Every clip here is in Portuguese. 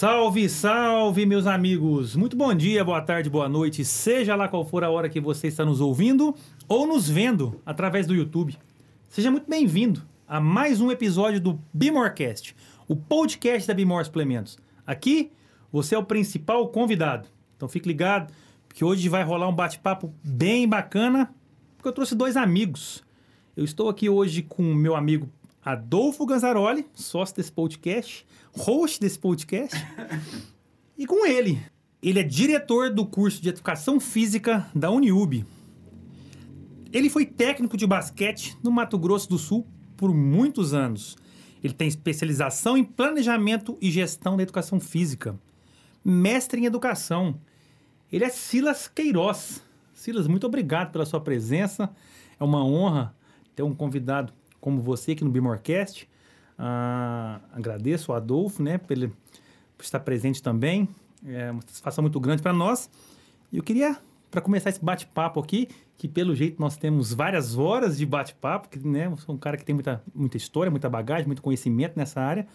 Salve, salve, meus amigos! Muito bom dia, boa tarde, boa noite, seja lá qual for a hora que você está nos ouvindo ou nos vendo através do YouTube. Seja muito bem-vindo a mais um episódio do Bimorcast, o podcast da Bimor Suplementos. Aqui, você é o principal convidado. Então fique ligado, porque hoje vai rolar um bate-papo bem bacana, porque eu trouxe dois amigos. Eu estou aqui hoje com o meu amigo Adolfo Ganzaroli, sócio desse podcast, host desse podcast, e com ele. Ele é diretor do curso de Educação Física da Uniub. Ele foi técnico de basquete no Mato Grosso do Sul por muitos anos. Ele tem especialização em planejamento e gestão da educação física, mestre em educação. Ele é Silas Queiroz. Silas, muito obrigado pela sua presença. É uma honra ter um convidado como você aqui no Bimorcast. Ah, agradeço ao Adolfo, né, por, ele, por estar presente também. É uma satisfação muito grande para nós. E eu queria, para começar esse bate-papo aqui, que pelo jeito nós temos várias horas de bate-papo, que né, eu sou um cara que tem muita, muita história, muita bagagem, muito conhecimento nessa área.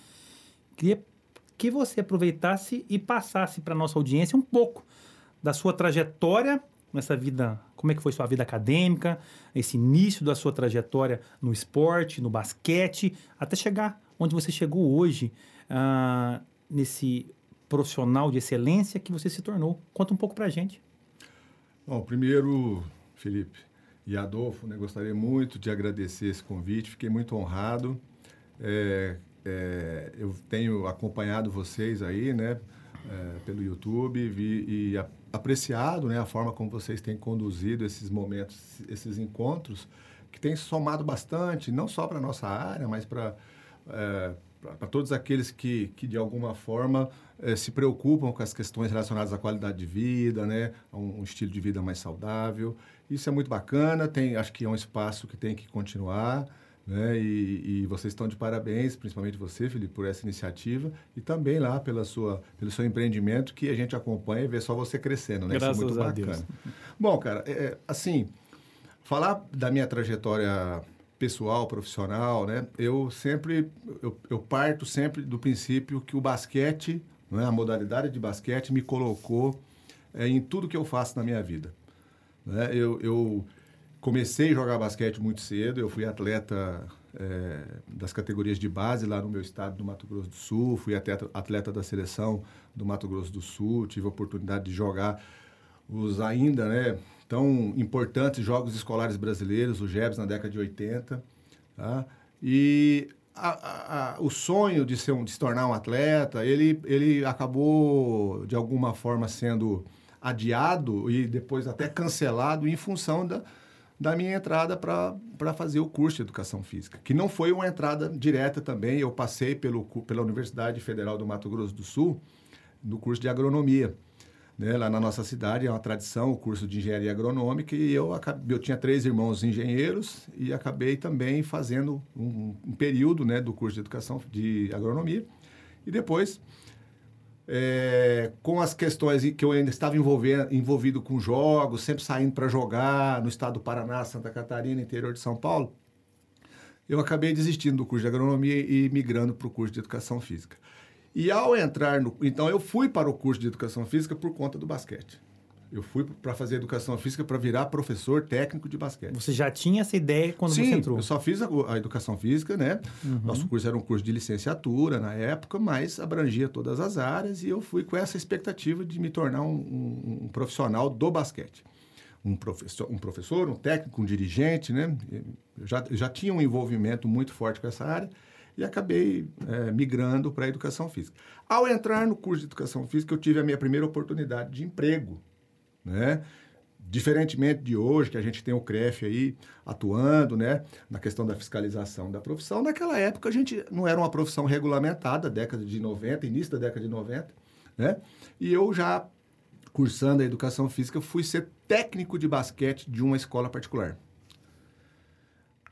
Queria que você aproveitasse e passasse para nossa audiência um pouco da sua trajetória nessa vida, como é que foi sua vida acadêmica, esse início da sua trajetória no esporte, no basquete, até chegar onde você chegou hoje, uh, nesse profissional de excelência que você se tornou. Conta um pouco para a gente. Bom, primeiro, Felipe e Adolfo, né, gostaria muito de agradecer esse convite, fiquei muito honrado. É, é, eu tenho acompanhado vocês aí, né, é, pelo YouTube vi, e a, apreciado né, a forma como vocês têm conduzido esses momentos, esses encontros, que tem somado bastante, não só para a nossa área, mas para é, para todos aqueles que, que de alguma forma é, se preocupam com as questões relacionadas à qualidade de vida, né, a um, um estilo de vida mais saudável. Isso é muito bacana, tem, acho que é um espaço que tem que continuar. Né? E, e, vocês estão de parabéns, principalmente você, Felipe, por essa iniciativa e também lá pela sua, pelo seu empreendimento que a gente acompanha e vê só você crescendo, né? Graças Isso é muito a bacana. Deus. Bom, cara, é, é, assim, falar da minha trajetória pessoal, profissional, né? Eu sempre, eu, eu parto sempre do princípio que o basquete, né? a modalidade de basquete me colocou é, em tudo que eu faço na minha vida. Né? Eu, eu comecei a jogar basquete muito cedo. Eu fui atleta é, das categorias de base lá no meu estado do Mato Grosso do Sul. Fui atleta, atleta da seleção do Mato Grosso do Sul. Tive a oportunidade de jogar os ainda né, tão importantes jogos escolares brasileiros, o JEBS na década de 80. Tá? E a, a, a, o sonho de, ser um, de se tornar um atleta, ele, ele acabou, de alguma forma, sendo adiado e depois até cancelado em função da, da minha entrada para fazer o curso de Educação Física, que não foi uma entrada direta também, eu passei pelo, pela Universidade Federal do Mato Grosso do Sul, no curso de Agronomia. Né? Lá na nossa cidade é uma tradição o curso de Engenharia Agronômica e eu, eu tinha três irmãos engenheiros e acabei também fazendo um, um período né, do curso de Educação de Agronomia. E depois é, com as questões que eu ainda estava envolvido com jogos, sempre saindo para jogar no estado do Paraná, Santa Catarina, interior de São Paulo, eu acabei desistindo do curso de agronomia e migrando para o curso de educação física. E ao entrar no. Então, eu fui para o curso de educação física por conta do basquete. Eu fui para fazer educação física para virar professor técnico de basquete. Você já tinha essa ideia quando Sim, você entrou? eu só fiz a, a educação física, né? Uhum. Nosso curso era um curso de licenciatura na época, mas abrangia todas as áreas e eu fui com essa expectativa de me tornar um, um, um profissional do basquete. Um professor, um professor, um técnico, um dirigente, né? Eu já, já tinha um envolvimento muito forte com essa área e acabei é, migrando para a educação física. Ao entrar no curso de educação física, eu tive a minha primeira oportunidade de emprego né? Diferentemente de hoje, que a gente tem o CREF aí atuando, né, na questão da fiscalização da profissão, naquela época a gente não era uma profissão regulamentada, década de 90, início da década de 90, né? E eu já cursando a educação física fui ser técnico de basquete de uma escola particular.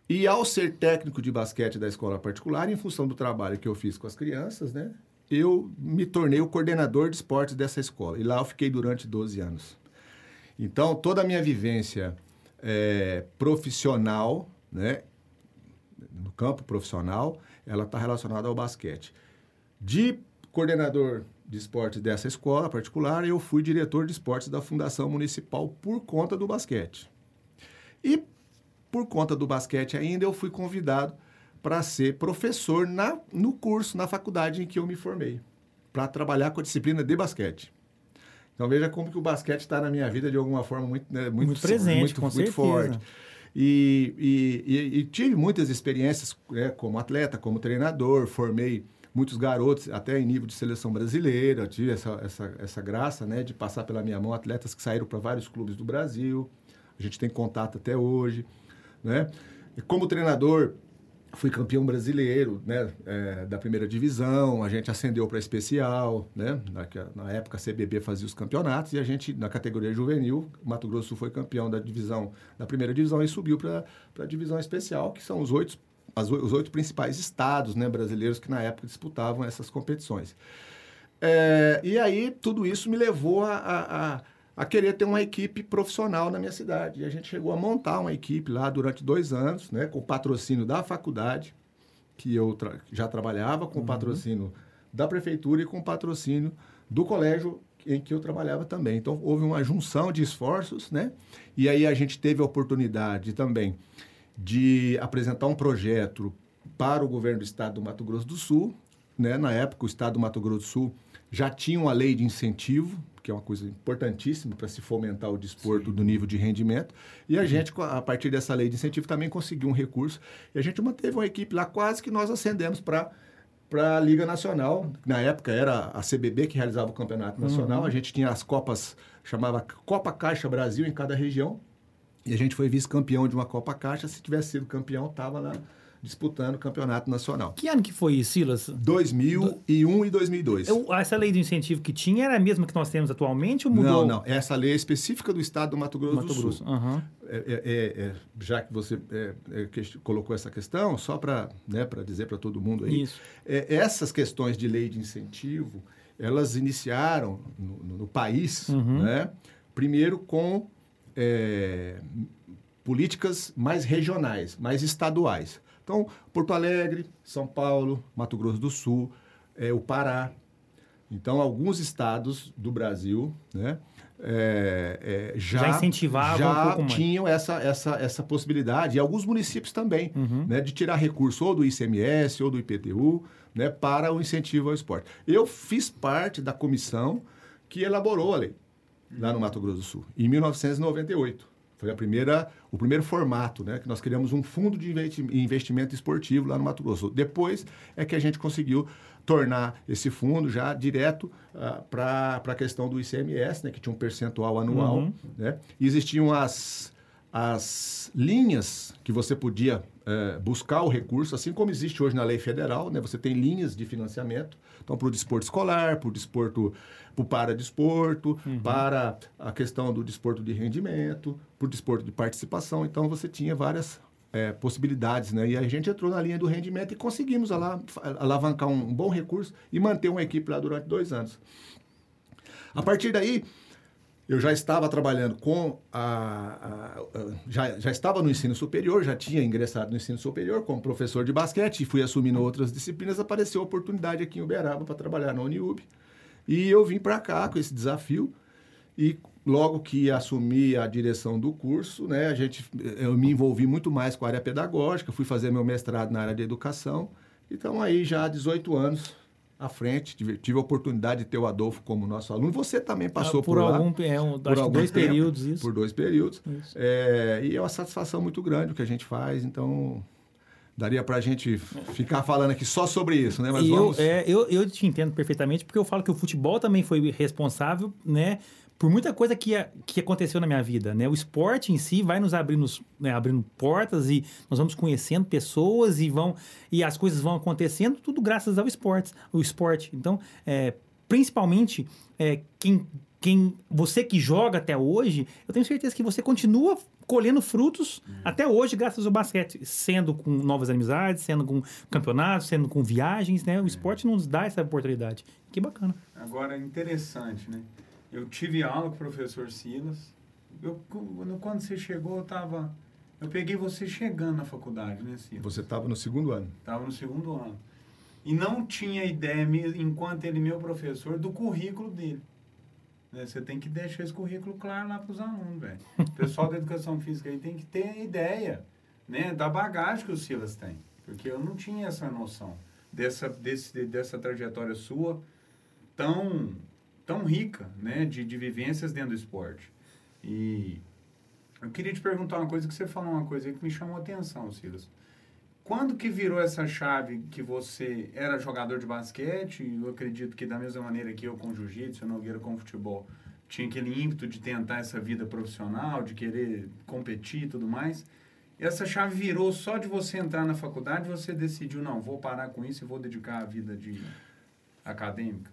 E ao ser técnico de basquete da escola particular, em função do trabalho que eu fiz com as crianças, né, eu me tornei o coordenador de esportes dessa escola. E lá eu fiquei durante 12 anos. Então, toda a minha vivência é, profissional, né, no campo profissional, ela está relacionada ao basquete. De coordenador de esportes dessa escola particular eu fui diretor de esportes da Fundação Municipal por conta do basquete. E por conta do basquete ainda, eu fui convidado para ser professor na, no curso, na faculdade em que eu me formei, para trabalhar com a disciplina de basquete. Então veja como que o basquete está na minha vida de alguma forma muito, né, muito, muito presente, muito, com muito certeza. forte. E, e, e, e, tive muitas experiências né, como atleta, como treinador, formei muitos garotos, até em nível de seleção brasileira, tive essa, essa, essa graça né, de passar pela minha mão atletas que saíram para vários clubes do Brasil, a gente tem contato até hoje. Né? E como treinador, fui campeão brasileiro né, é, da primeira divisão, a gente ascendeu para especial, né? Na, na, época a CBB fazia os campeonatos e a gente, na categoria juvenil, Mato Grosso foi campeão da divisão, da primeira divisão e subiu para a divisão especial, que são os oito, as, os oito principais estados né, brasileiros que na época disputavam essas competições. É, e aí tudo isso me levou a, a, a a querer ter uma equipe profissional na minha cidade. E a gente chegou a montar uma equipe lá durante dois anos, né, com o patrocínio da faculdade, que eu tra já trabalhava, com uhum. patrocínio da prefeitura e com o patrocínio do colégio em que eu trabalhava também. Então, houve uma junção de esforços, né? E aí a gente teve a oportunidade também de apresentar um projeto para o governo do estado do Mato Grosso do Sul. Né? Na época, o estado do Mato Grosso do Sul já tinha uma lei de incentivo que é uma coisa importantíssima para se fomentar o desporto Sim. do nível de rendimento. E a uhum. gente, a partir dessa lei de incentivo, também conseguiu um recurso. E a gente manteve uma equipe lá, quase que nós ascendemos para para a Liga Nacional. Na época era a CBB que realizava o Campeonato Nacional. Uhum. A gente tinha as Copas, chamava Copa Caixa Brasil em cada região. E a gente foi vice-campeão de uma Copa Caixa. Se tivesse sido campeão, estava lá disputando o campeonato nacional. Que ano que foi isso, Silas? 2001 Do... e 2002. Eu, essa lei de incentivo que tinha era a mesma que nós temos atualmente ou mudou? Não, não. Essa lei é específica do estado do Mato Grosso Mato do Sul. Uhum. É, é, é, já que você é, é, colocou essa questão, só para né, dizer para todo mundo aí, essas questões de lei de incentivo, elas iniciaram no, no país, uhum. né, primeiro com políticas mais regionais, mais estaduais. Então, Porto Alegre, São Paulo, Mato Grosso do Sul, é, o Pará. Então, alguns estados do Brasil, né? É, é, já, já incentivavam já um tinham essa, essa, essa possibilidade, e alguns municípios também, uhum. né, de tirar recurso ou do ICMS ou do IPTU né, para o incentivo ao esporte. Eu fiz parte da comissão que elaborou a lei lá no Mato Grosso do Sul, em 1998. Foi a primeira, o primeiro formato, né? Que nós criamos um fundo de investimento esportivo lá no Mato Grosso. Depois é que a gente conseguiu tornar esse fundo já direto uh, para a questão do ICMS, né? Que tinha um percentual anual, uhum. né? E existiam as, as linhas que você podia uh, buscar o recurso, assim como existe hoje na lei federal, né? Você tem linhas de financiamento, então para o desporto escolar, para o desporto para o paradesporto, uhum. para a questão do desporto de rendimento, para o desporto de participação. Então, você tinha várias é, possibilidades, né? E a gente entrou na linha do rendimento e conseguimos alavancar um, um bom recurso e manter uma equipe lá durante dois anos. A partir daí, eu já estava trabalhando com a, a, a, já, já estava no ensino superior, já tinha ingressado no ensino superior como professor de basquete e fui assumindo outras disciplinas. Apareceu a oportunidade aqui em Uberaba para trabalhar na Uniub. E eu vim para cá com esse desafio e logo que assumi a direção do curso, né, a gente, eu me envolvi muito mais com a área pedagógica, fui fazer meu mestrado na área de educação. Então aí já há 18 anos à frente, tive, tive a oportunidade de ter o Adolfo como nosso aluno. Você também passou ah, por, por lá. Algum, é, um, por algum dois tempo, períodos, isso. Por dois períodos. É, e é uma satisfação muito grande o que a gente faz, então Daria para a gente ficar falando aqui só sobre isso, né? Mas eu, vamos... é, eu, eu te entendo perfeitamente, porque eu falo que o futebol também foi responsável, né? Por muita coisa que, que aconteceu na minha vida, né? O esporte em si vai nos abrindo, né, abrindo portas e nós vamos conhecendo pessoas e vão e as coisas vão acontecendo, tudo graças ao esporte. O esporte. Então, é, principalmente, é, quem quem você que joga até hoje, eu tenho certeza que você continua colhendo frutos uhum. até hoje graças ao basquete, sendo com novas amizades, sendo com campeonatos, sendo com viagens, né? O esporte nos dá essa oportunidade. Que bacana. Agora, interessante, né? Eu tive aula com o professor Silas. Eu, quando você chegou, eu estava... Eu peguei você chegando na faculdade, né, Silas? Você estava no segundo ano. Estava no segundo ano. e não tinha ideia, enquanto ele meu professor, do currículo dele. Né? Você tem que deixar esse currículo claro lá para os alunos, velho. O pessoal da educação física aí tem que ter ideia né, da bagagem que o Silas tem. Porque eu não tinha essa noção dessa, desse, dessa trajetória sua tão, tão rica né, de, de vivências dentro do esporte. E eu queria te perguntar uma coisa, que você falou uma coisa que me chamou a atenção, Silas. Quando que virou essa chave que você era jogador de basquete? Eu acredito que da mesma maneira que eu com jiu-jitsu, Nogueira com futebol, tinha aquele ímpeto de tentar essa vida profissional, de querer competir e tudo mais. Essa chave virou só de você entrar na faculdade, você decidiu, não, vou parar com isso e vou dedicar a vida de acadêmica?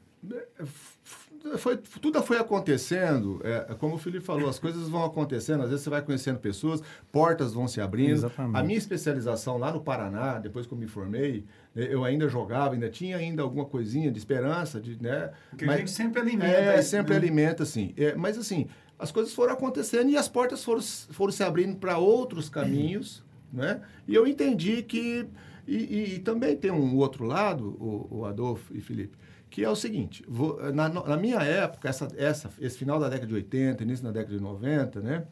Foi, tudo foi acontecendo, é, como o Felipe falou, as coisas vão acontecendo, às vezes você vai conhecendo pessoas, portas vão se abrindo. Exatamente. A minha especialização lá no Paraná, depois que eu me formei, eh, eu ainda jogava, ainda tinha ainda alguma coisinha de esperança, de, né? Porque a gente sempre alimenta. É, isso, sempre né? alimenta, assim. É, mas assim, as coisas foram acontecendo e as portas foram, foram se abrindo para outros caminhos, né? E eu entendi que... E, e- e também tem um outro lado, o, o Adolfo e Felipe, que é o seguinte, vou- na, na minha época, essa, essa, esse final da década de 80, início da década de 90, né?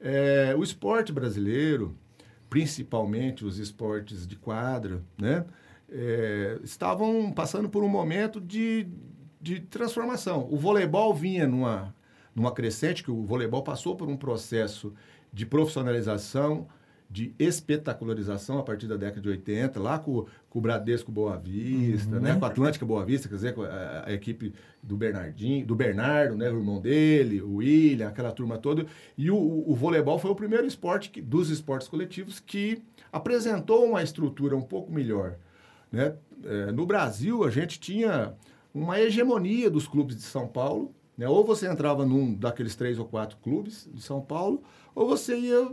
É, o esporte brasileiro, principalmente os esportes de quadra, né? é, estavam passando por um momento de, de transformação. O voleibol vinha numa, numa crescente, que o voleibol passou por um processo de profissionalização, de espetacularização a partir da década de 80, lá com, com o Bradesco Boa Vista, né? com a Atlântica Boa Vista, quer dizer, com a, a equipe do Bernardinho, do Bernardo, né? o irmão dele, o William, aquela turma toda. E o, o, o voleibol foi o primeiro esporte que, dos esportes coletivos que apresentou uma estrutura um pouco melhor. Né? É, no Brasil, a gente tinha uma hegemonia dos clubes de São Paulo. Né? Ou você entrava num daqueles três ou quatro clubes de São Paulo, ou você ia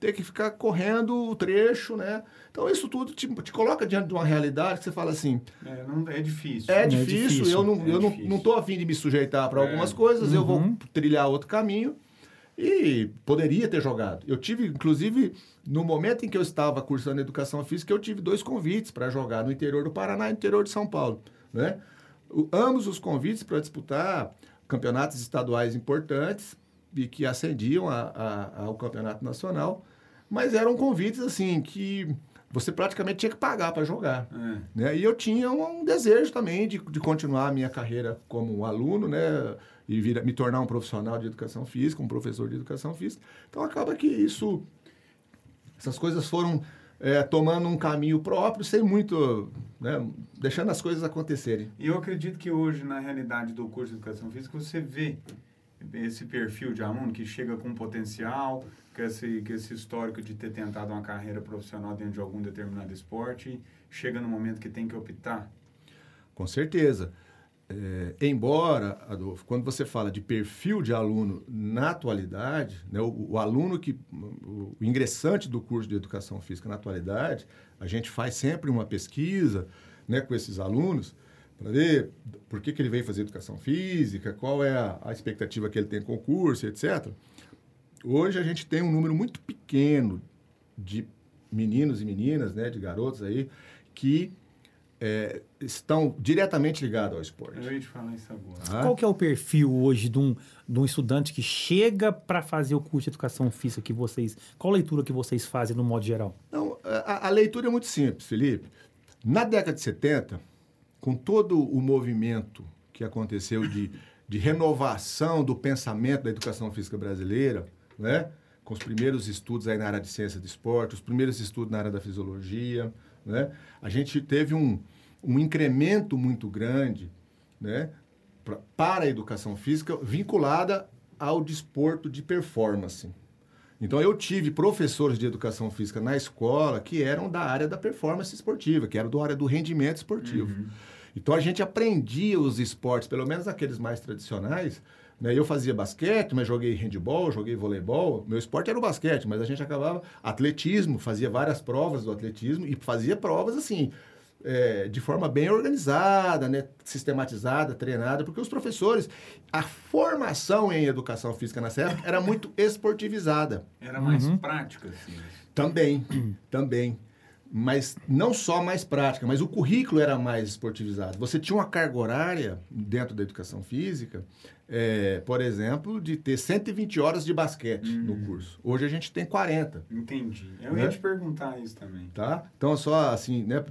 ter que ficar correndo o trecho, né? Então, isso tudo te, te coloca diante de uma realidade que você fala assim, É, não, é difícil. é, É difícil, difícil, eu não, é eu não, difícil. não tô afim de me sujeitar para É. algumas coisas, eu vou Uhum. trilhar outro caminho. E poderia ter jogado. Eu tive, inclusive, no momento em que eu estava cursando educação física, eu tive dois convites para jogar no interior do Paraná e no interior de São Paulo. Né? O- ambos os convites para disputar campeonatos estaduais importantes e que ascendiam a- a- ao campeonato nacional, mas eram convites assim que você praticamente tinha que pagar para jogar. É. Né? E eu tinha um, um desejo também de, de continuar a minha carreira como aluno, né? E vir, me tornar um profissional de educação física, um professor de educação física. Então acaba que isso, essas coisas foram é, tomando um caminho próprio, sem muito, né? Deixando as coisas acontecerem. E eu acredito que hoje, na realidade do curso de Educação Física, você vê esse perfil de aluno que chega com potencial, com esse, com esse histórico de ter tentado uma carreira profissional dentro de algum determinado esporte, chega no momento que tem que optar. Com certeza. É, embora, Adolfo, quando você fala de perfil de aluno na atualidade, né, o, o aluno que, o ingressante do curso de educação física na atualidade, a gente faz sempre uma pesquisa né, com esses alunos para ver por que, que ele veio fazer educação física, qual é a, a expectativa que ele tem com o curso, etc. Hoje a gente tem um número muito pequeno de meninos e meninas, né, de garotos aí, que é, estão diretamente ligados ao esporte. Eu ia te falar isso agora. tá? Qual que é o perfil hoje de um, de um estudante que chega para fazer o curso de educação física que vocês... Qual leitura que vocês fazem no modo geral? Então, a, a leitura é muito simples, Felipe. Na década de 70, com todo o movimento que aconteceu de, de renovação do pensamento da educação física brasileira, né? com os primeiros estudos aí na área de ciência do esporte, os primeiros estudos na área da fisiologia, né? a gente teve um, um incremento muito grande né? pra, para a educação física vinculada ao desporto de performance. Então, eu tive professores de educação física na escola que eram da área da performance esportiva, que eram da área do rendimento esportivo. Então, a gente aprendia os esportes, pelo menos aqueles mais tradicionais. Né? Eu fazia basquete, mas joguei handball, joguei voleibol. Meu esporte era o basquete, mas a gente acabava atletismo, fazia várias provas do atletismo e fazia provas assim, é, de forma bem organizada, né, sistematizada, treinada, porque os professores, a formação em educação física nessa época era muito esportivizada. Era mais prática, assim. Também, também. mas não só mais prática, mas o currículo era mais esportivizado. Você tinha uma carga horária dentro da educação física, é, por exemplo, de ter 120 horas de basquete Uhum. no curso. Hoje a gente tem 40. Entendi. Eu Né? ia te perguntar isso também. Tá? Então, só assim, né,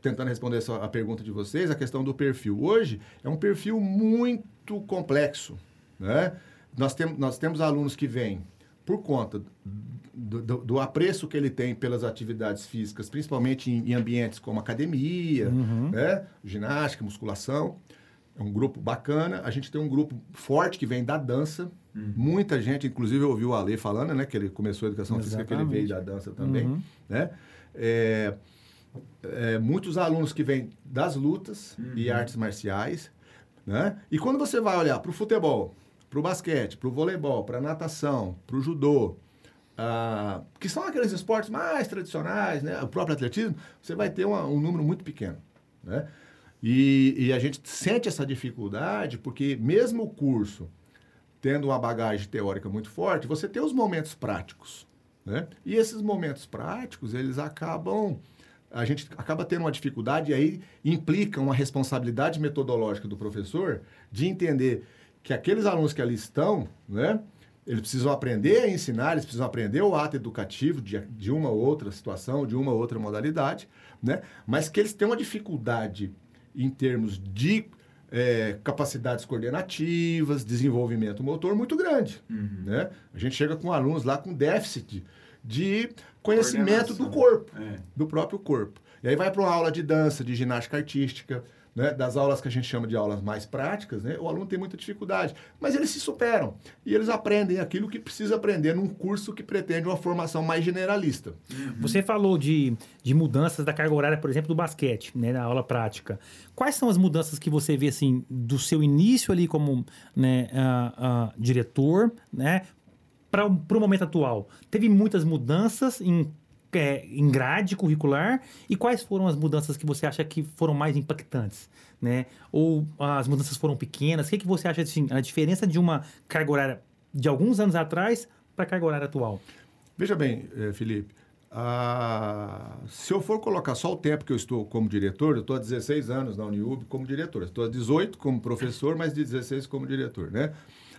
tentando responder só a pergunta de vocês, a questão do perfil. Hoje é um perfil muito complexo. Né? Nós, tem, nós temos alunos que vêm por conta do, do- do apreço que ele tem pelas atividades físicas, principalmente em, em ambientes como academia, né? ginástica, musculação. É um grupo bacana. A gente tem um grupo forte que vem da dança. Muita gente, inclusive eu ouvi o Ale falando, né? Que ele começou a educação física, que ele veio da dança também. Uhum. Né? É, é, muitos alunos que vêm das lutas e artes marciais. Né? E quando você vai olhar para o futebol, para o basquete, para o voleibol, para a natação, para o judô, ah, que são aqueles esportes mais tradicionais, né? o próprio atletismo, você vai ter uma- um número muito pequeno. Né? E, e a gente sente essa dificuldade porque mesmo o curso tendo uma bagagem teórica muito forte, você tem os momentos práticos. Né? E esses momentos práticos, eles acabam. A gente acaba tendo uma dificuldade e aí implica uma responsabilidade metodológica do professor de entender que aqueles alunos que ali estão, né? Eles precisam aprender a ensinar, eles precisam aprender o ato educativo de, de uma ou outra situação, de uma ou outra modalidade, né? Mas que eles têm uma dificuldade em termos de é, capacidades coordenativas, desenvolvimento motor muito grande. Né? A gente chega com alunos lá com déficit de conhecimento do corpo, É. do próprio corpo. E aí vai para uma aula de dança, de ginástica artística, né? das aulas que a gente chama de aulas mais práticas, né? o aluno tem muita dificuldade, mas eles se superam e eles aprendem aquilo que precisa aprender num curso que pretende uma formação mais generalista. Você falou de, de mudanças da carga horária, por exemplo, do basquete, né, na aula prática. Quais são as mudanças que você vê, assim, do seu início ali como né, ah, ah, diretor, né, para o momento atual? Teve muitas mudanças em, é, em grade curricular e quais foram as mudanças que você acha que foram mais impactantes? Né? Ou as mudanças foram pequenas? O que, que você acha, assim, a diferença de uma carga horária de alguns anos atrás para a carga horária atual? Veja bem, eh, Felipe, se eu for colocar só o tempo que eu estou como diretor, eu estou há 16 anos na Uniub como diretor. Estou há 18 como professor, mas de 16 como diretor, né?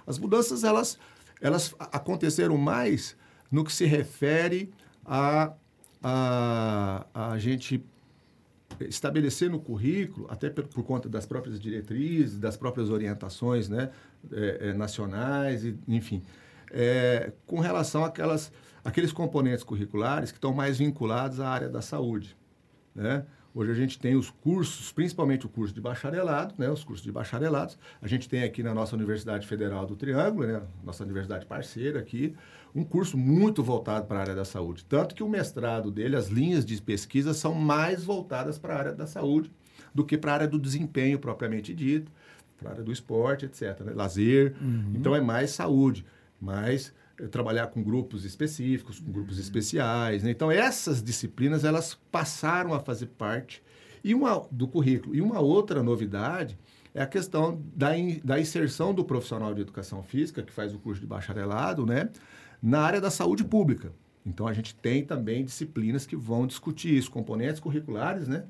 As mudanças, elas, elas aconteceram mais no que se refere a, a, a gente estabelecer no currículo, até por, por conta das próprias diretrizes, das próprias orientações né, eh, eh, nacionais, e, enfim, eh, com relação àquelas, àqueles componentes curriculares que estão mais vinculados à área da saúde. Né? Hoje a gente tem os cursos, principalmente o curso de bacharelado, né, os cursos de bacharelados. A gente tem aqui na nossa Universidade Federal do Triângulo, né, nossa universidade parceira aqui, um curso muito voltado para a área da saúde. Tanto que o mestrado dele, as linhas de pesquisa são mais voltadas para a área da saúde do que para a área do desempenho propriamente dito, para a área do esporte, etc. Né? Lazer. Então é mais saúde, mais eh, trabalhar com grupos específicos, com grupos especiais. né? Então essas disciplinas elas passaram a fazer parte e uma, do currículo. E uma outra novidade é a questão da, in- da inserção do profissional de educação física, que faz o curso de bacharelado, né, na área da saúde pública. Então, a gente tem também disciplinas que vão discutir isso, componentes curriculares, né,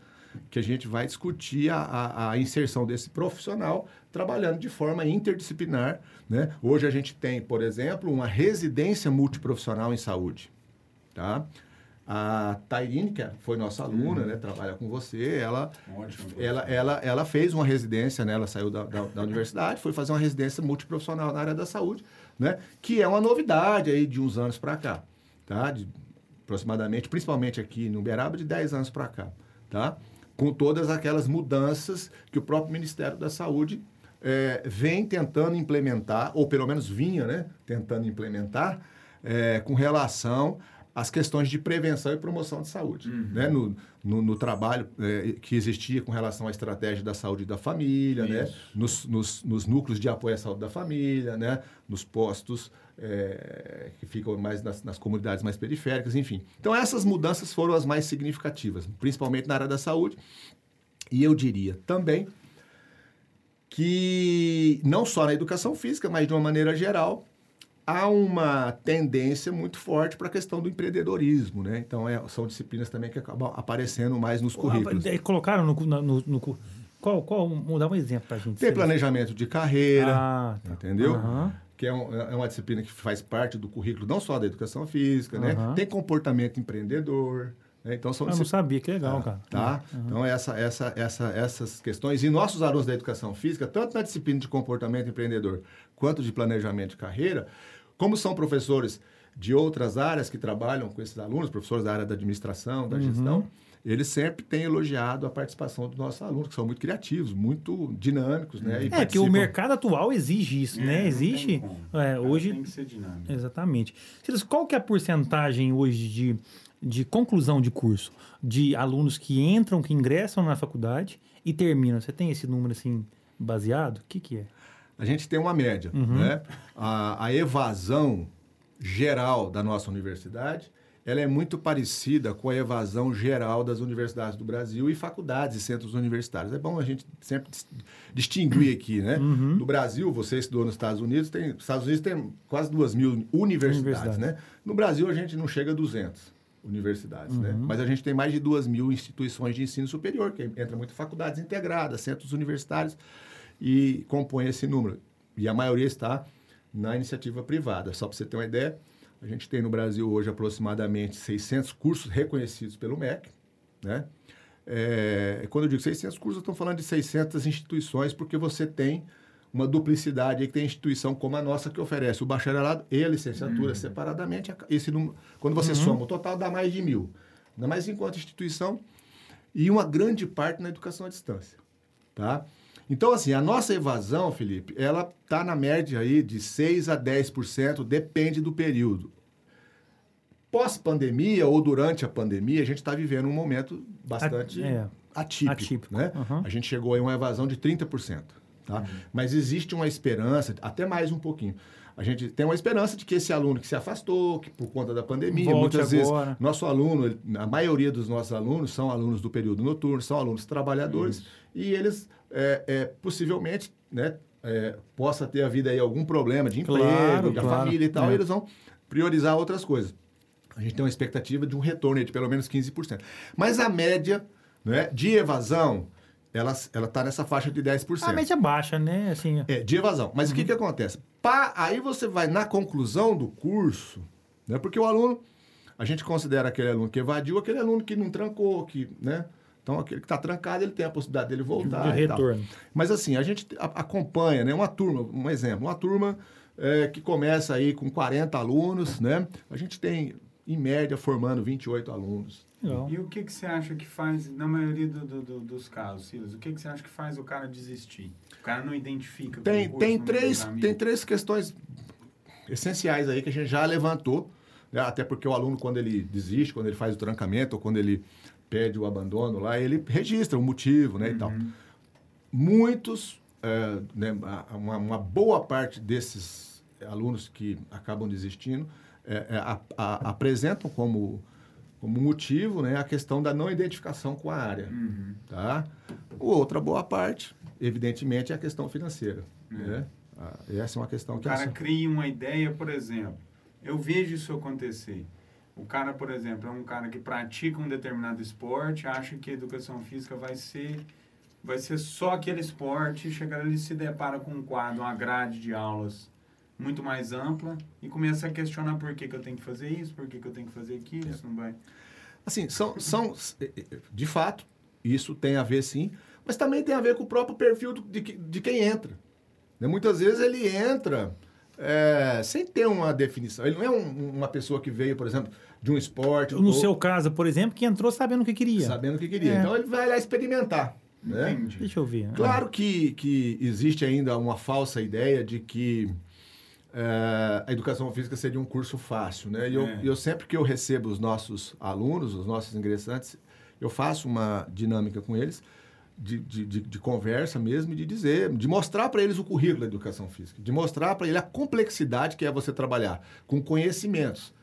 que a gente vai discutir a, a, a inserção desse profissional trabalhando de forma interdisciplinar. Né? Hoje a gente tem, por exemplo, uma residência multiprofissional em saúde. Tá? A Tairine, que foi nossa aluna, né, trabalha com você, ela Ótimo. ela, ela, ela fez uma residência, né? Ela saiu da, da, da universidade, foi fazer uma residência multiprofissional na área da saúde, né? Que é uma novidade aí de uns anos para cá, tá? De, aproximadamente, principalmente aqui no Uberaba, de 10 anos para cá, tá? Com todas aquelas mudanças que o próprio Ministério da Saúde eh, vem tentando implementar, ou pelo menos vinha, né? Tentando implementar, eh, com relação às questões de prevenção e promoção de saúde, né? No, no, no trabalho eh, que existia com relação à estratégia da saúde da família, né? Nos, nos, nos núcleos de apoio à saúde da família, né? Nos postos eh, que ficam mais nas, nas comunidades mais periféricas, enfim. Então essas mudanças foram as mais significativas, principalmente na área da saúde. E eu diria também que não só na educação física, mas de uma maneira geral, há uma tendência muito forte para a questão do empreendedorismo, né? Então, é, são disciplinas também que acabam aparecendo mais nos currículos. Ah, Colocaram no, no, no, qual, qual, dar um exemplo para a gente. Tem planejamento de carreira, Ah, tá. entendeu? Aham. Que é, um- é uma disciplina que faz parte do currículo não só da educação física, né? Aham. Tem comportamento empreendedor, né? Então, são Eu não sabia, que legal, cara. Tá? Então, essa, essa, essa, essas questões. E nossos alunos da educação física, tanto na disciplina de comportamento empreendedor quanto de planejamento de carreira, como são professores de outras áreas que trabalham com esses alunos, professores da área da administração, da gestão, eles sempre têm elogiado a participação dos nossos alunos, que são muito criativos, muito dinâmicos, né? E É, que o participam- mercado atual exige isso, É, né? não Existe. tem como. é, hoje. Tem que ser dinâmico. Exatamente. Silas, qual que é a porcentagem hoje de, de conclusão de curso? De alunos que entram, que ingressam na faculdade e terminam? Você tem esse número assim baseado? O que, que é? A gente tem uma média, Uhum. né? A, a evasão geral da nossa universidade, ela é muito parecida com a evasão geral das universidades do Brasil e faculdades e centros universitários. É bom a gente sempre dis- distinguir aqui, né? Uhum. No Brasil, você estudou nos Estados Unidos, tem, Estados Unidos tem quase duas mil universidades, Universidades. né? No Brasil, a gente não chega a 200 universidades, né? Uhum. Mas a gente tem mais de duas mil instituições de ensino superior, que entra muito faculdades integradas, centros universitários, e compõe esse número. E a maioria está na iniciativa privada. Só para você ter uma ideia, a gente tem no Brasil hoje aproximadamente 600 cursos reconhecidos pelo MEC, né? É, quando eu digo 600 cursos, eu estou falando de 600 instituições, porque você tem uma duplicidade aí, que tem instituição como a nossa que oferece o bacharelado e a licenciatura separadamente. Esse número, quando você soma o total, dá mais de mil. Ainda mais enquanto instituição e uma grande parte na educação à distância, tá? Então, assim, a nossa evasão, Felipe, ela está na média aí de 6 a 10%, depende do período. Pós-pandemia ou durante a pandemia, a gente está vivendo um momento bastante é. atípico, Atípico, né? uhum. A gente chegou a uma evasão de 30%, tá? Mas existe uma esperança, até mais um pouquinho. A gente tem uma esperança de que esse aluno que se afastou, que por conta da pandemia, Volte muitas agora. vezes nosso aluno, a maioria dos nossos alunos são alunos do período noturno, são alunos trabalhadores e eles é, é, possivelmente, né, é, possa ter a vida aí algum problema de emprego, Claro, da claro. família e tal, É. e eles vão priorizar outras coisas. A gente tem uma expectativa de um retorno de pelo menos 15%. Mas a média né, de evasão, ela está nessa faixa de 10%. A média baixa, né? Assim, É, de evasão. Mas o que, que acontece? Pá, aí você vai na conclusão do curso, né? Porque o aluno, a gente considera aquele aluno que evadiu, aquele aluno que não trancou, que, né? Então, aquele que está trancado, ele tem a possibilidade dele voltar. de e tal. retorno. Mas assim, a gente acompanha, né? Uma turma, um exemplo, uma turma é, que começa aí com 40 alunos, né? A gente tem, em média, formando 28 alunos. Legal. E o que, que você acha que faz, na maioria do- do- do- dos casos, Silas, o que, que você acha que faz o cara desistir? O cara não identifica Tem, o curso, tem, três, tem três questões essenciais aí que a gente já levantou, né? até porque o aluno, quando ele desiste, quando ele faz o trancamento, ou quando ele pede o abandono lá, ele registra o motivo né, e tal. Muitos, é, né, uma, uma boa parte desses alunos que acabam desistindo é, é, a- a- apresentam como, como motivo né, a questão da não identificação com a área. Uhum. Tá? Outra boa parte, evidentemente, é a questão financeira. Né? Ah, Essa é uma questão O que... cara assim, cria uma ideia, por exemplo. Eu vejo isso acontecer. O cara, por exemplo, é um cara que pratica um determinado esporte, acha que a educação física vai ser vai ser só aquele esporte, chegar ali se depara com um quadro, uma grade de aulas muito mais ampla e começa a questionar por que, que eu tenho que fazer isso, por que, que eu tenho que fazer aquilo, isso não vai. Assim, são, são, de fato, isso tem a ver sim, mas também tem a ver com o próprio perfil de, de quem entra. Né? Muitas vezes ele entra é, sem ter uma definição. Ele não é um- uma pessoa que veio, por exemplo, de um esporte. No ou seu caso, por exemplo, que entrou sabendo o que queria. Sabendo o que queria. É. Então ele vai lá experimentar. Né? Entendi. Deixa eu ver. Claro que, que existe ainda uma falsa ideia de que eh, a educação física seria um curso fácil, né? E eu, É. eu sempre que eu recebo os nossos alunos, os nossos ingressantes, eu faço uma dinâmica com eles de, de, de, de conversa mesmo, de dizer, de mostrar para eles o currículo da educação física, de mostrar para ele a complexidade que é você trabalhar com conhecimentos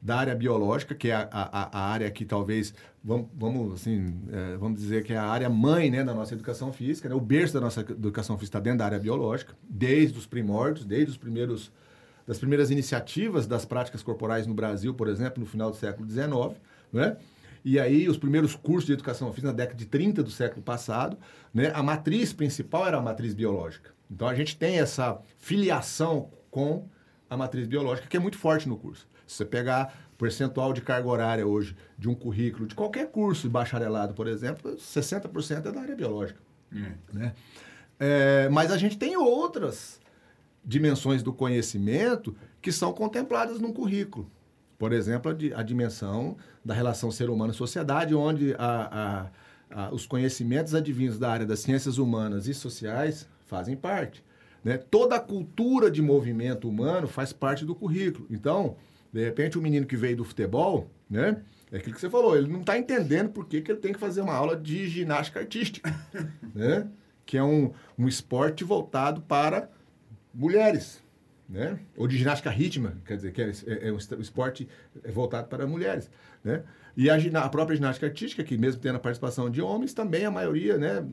da área biológica, que é a, a, a área que talvez, vamos, vamos, assim, é, vamos dizer que é a área mãe né, da nossa educação física, né? o berço da nossa educação física está dentro da área biológica, desde os primórdios, desde os primeiros das primeiras iniciativas das práticas corporais no Brasil, por exemplo, no final do século XIX, né? E aí, os primeiros cursos de educação física na década de 30 do século passado, né? A matriz principal era a matriz biológica. Então, a gente tem essa filiação com a matriz biológica, que é muito forte no curso. Se você pegar percentual de carga horária hoje de um currículo, de qualquer curso de bacharelado, por exemplo, 60% é da área biológica. É. Né? É, mas a gente tem outras dimensões do conhecimento que são contempladas num currículo. Por exemplo, a, a dimensão da relação ser humano-sociedade, onde a- a- os conhecimentos advindos da área das ciências humanas e sociais fazem parte. né? Toda a cultura de movimento humano faz parte do currículo. Então, de repente, o menino que veio do futebol, né? É aquilo que você falou, ele não está entendendo por que, que ele tem que fazer uma aula de ginástica artística, né? Que é um, um esporte voltado para mulheres, né? Ou de ginástica rítmica, quer dizer, que é, é- é um esporte voltado para mulheres, né? E a, a própria ginástica artística, que mesmo tendo a participação de homens, também a maioria, né,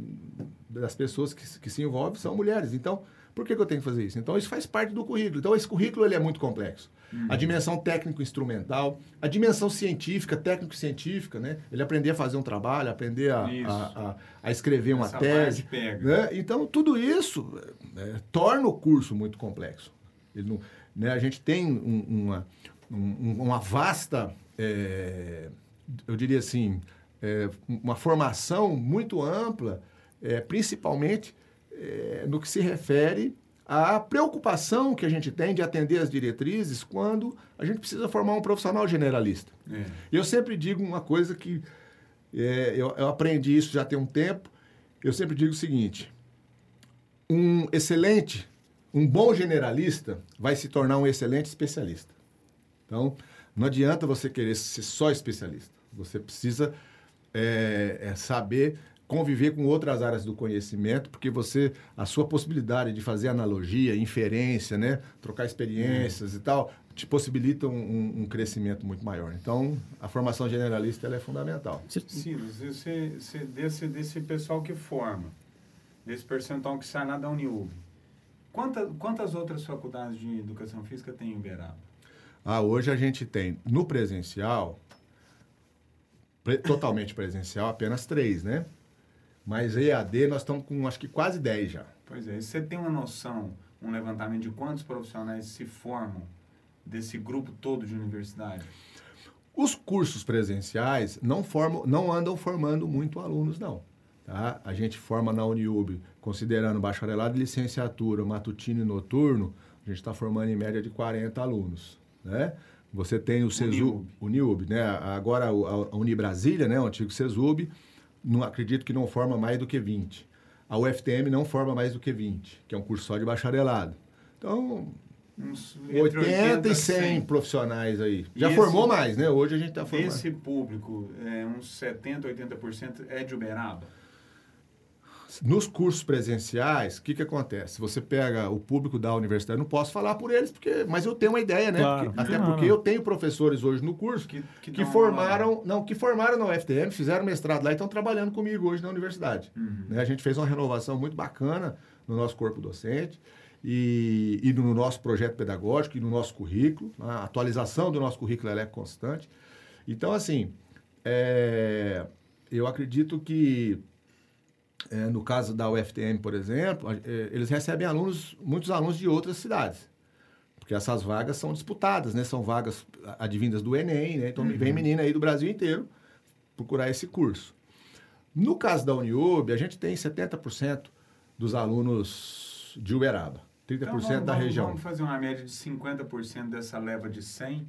das pessoas que, que se envolvem são mulheres. Então, por que, que eu tenho que fazer isso? Então, isso faz parte do currículo. Então, esse currículo ele é muito complexo. A dimensão técnico-instrumental, a dimensão científica, técnico-científica, né? Ele aprender a fazer um trabalho, aprender a, a, a- a escrever uma Essa tese. Né? Então, tudo isso é, torna o curso muito complexo. Ele não- né, a gente tem um- uma, um- uma vasta, é, eu diria assim, é, uma formação muito ampla, é, principalmente é, no que se refere à preocupação que a gente tem de atender as diretrizes quando a gente precisa formar um profissional generalista. É. Eu sempre digo uma coisa que é, eu, eu aprendi isso já tem um tempo. Eu sempre digo o seguinte: um excelente, um bom generalista vai se tornar um excelente especialista. Então, não adianta você querer ser só especialista. Você precisa é, é, saber conviver com outras áreas do conhecimento, porque você a sua possibilidade de fazer analogia, inferência, né, trocar experiências e tal, te possibilita um, um- um crescimento muito maior. Então, a formação generalista ela é fundamental. Silas, você, você, desse, desse pessoal que forma, desse percentual que sai lá da Uniúb, quanta, quantas outras faculdades de educação física tem em Uberaba? Ah, hoje a gente tem no presencial, pre- totalmente presencial, apenas três, né? Mas EAD nós estamos com acho que quase 10 já. Pois é, e você tem uma noção, um levantamento de quantos profissionais se formam desse grupo todo de universidade? Os cursos presenciais não, formam, não andam formando muito alunos, não. Tá? A gente forma na Uniub, considerando bacharelado e licenciatura, matutino e noturno, a gente está formando em média de 40 alunos. Né? Você tem o CESUB, Uniub, né? agora a Unibrasília, né? o antigo CESUB, não acredito que não forma mais do que 20. A UFTM não forma mais do que 20, que é um curso só de bacharelado. Então, Uns 80 e 100, 100. profissionais aí. Já E formou esse- mais, né? Hoje a gente está formando. Desse público, é, uns 70, 80% é de Uberaba? Nos cursos presenciais, o que, que acontece? Você pega o público da universidade, não posso falar por eles, porque, mas eu tenho uma ideia, né? Claro. Porque- até Não, porque não. eu tenho professores hoje no curso Que, que, dão formaram, não, que formaram na UFTM, fizeram mestrado lá e estão trabalhando comigo hoje na universidade. Uhum. Né? A gente fez uma renovação muito bacana no nosso corpo docente e, e no nosso projeto pedagógico e no nosso currículo. A atualização do nosso currículo ela é constante. Então, assim, é, eu acredito que é, no caso da UFTM, por exemplo, é, eles recebem alunos, muitos alunos de outras cidades. Porque essas vagas são disputadas, né? São vagas advindas do Enem, né? Então vem menina aí do Brasil inteiro procurar esse curso. No caso da Uniub, a gente tem 70% dos alunos de Uberaba, 30% Então, vamos, da vamos- região. Vamos fazer uma média de 50% dessa leva de 100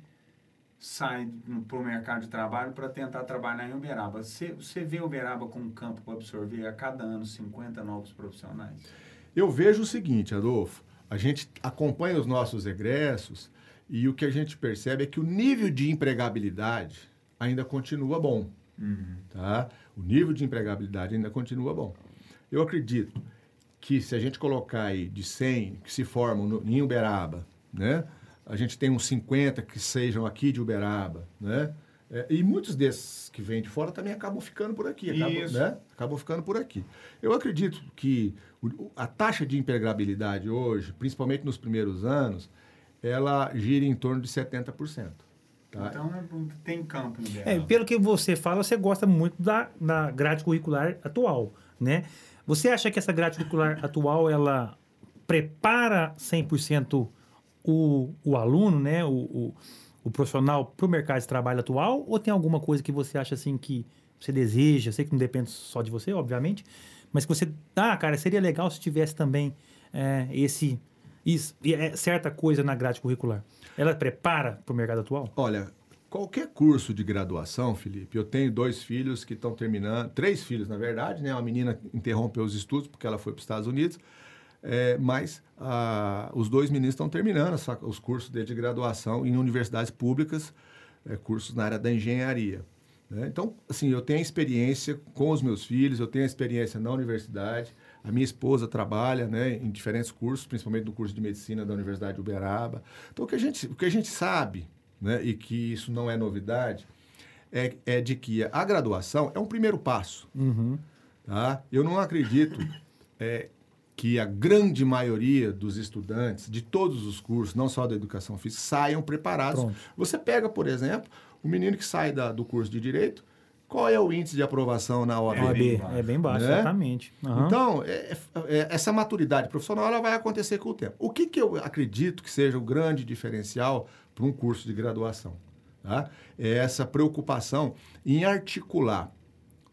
sai para o mercado de trabalho para tentar trabalhar em Uberaba. Você, você vê Uberaba como um campo para absorver a cada ano 50 novos profissionais? Eu vejo o seguinte, Adolfo, a gente acompanha os nossos egressos e o que a gente percebe é que o nível de empregabilidade ainda continua bom. Tá? O nível de empregabilidade ainda continua bom. Eu acredito que se a gente colocar aí de 100 que se formam no, em Uberaba, né? A gente tem uns 50 que sejam aqui de Uberaba, né? É, e muitos desses que vêm de fora também acabam ficando por aqui, acabam, né? acabam ficando por aqui. Eu acredito que o- a taxa de empregabilidade hoje, principalmente nos primeiros anos, ela gira em torno de 70%. Tá? Então tem campo no É, pelo que você fala, você gosta muito da, da grade curricular atual, né? Você acha que essa grade curricular atual, ela prepara 100% o, o aluno, né? O, o, o profissional para o mercado de trabalho atual? Ou tem alguma coisa que você acha, assim, que você deseja? Sei que não depende só de você, obviamente. Mas que você... Ah, cara, seria legal se tivesse também é, esse... Isso, e é certa coisa na grade curricular. Ela prepara para o mercado atual? Olha, qualquer curso de graduação, Felipe, eu tenho dois filhos que estão terminando, três filhos, na verdade, né? Uma menina interrompeu os estudos porque ela foi para os Estados Unidos, é, mas ah, os dois meninos estão terminando essa- os cursos de de graduação em universidades públicas, é, cursos na área da engenharia. né? Então, assim, eu tenho experiência com os meus filhos, eu tenho experiência na universidade, a minha esposa trabalha né, em diferentes cursos, principalmente no curso de medicina da Universidade de Uberaba. Então, o que a gente, o que a gente sabe, né, e que isso não é novidade, é, é de que a graduação é um primeiro passo. Tá? Eu não acredito é, que a grande maioria dos estudantes de todos os cursos, não só da educação física, saiam preparados. Pronto. Você pega, por exemplo, o menino que sai da- do curso de Direito, qual é o índice de aprovação na OAB? É, bem baixo, é bem baixo, né? exatamente. Aham. Então, é- é- é- essa maturidade profissional ela vai acontecer com o tempo. O que, que eu acredito que seja o grande diferencial para um curso de graduação? tá? É essa preocupação em articular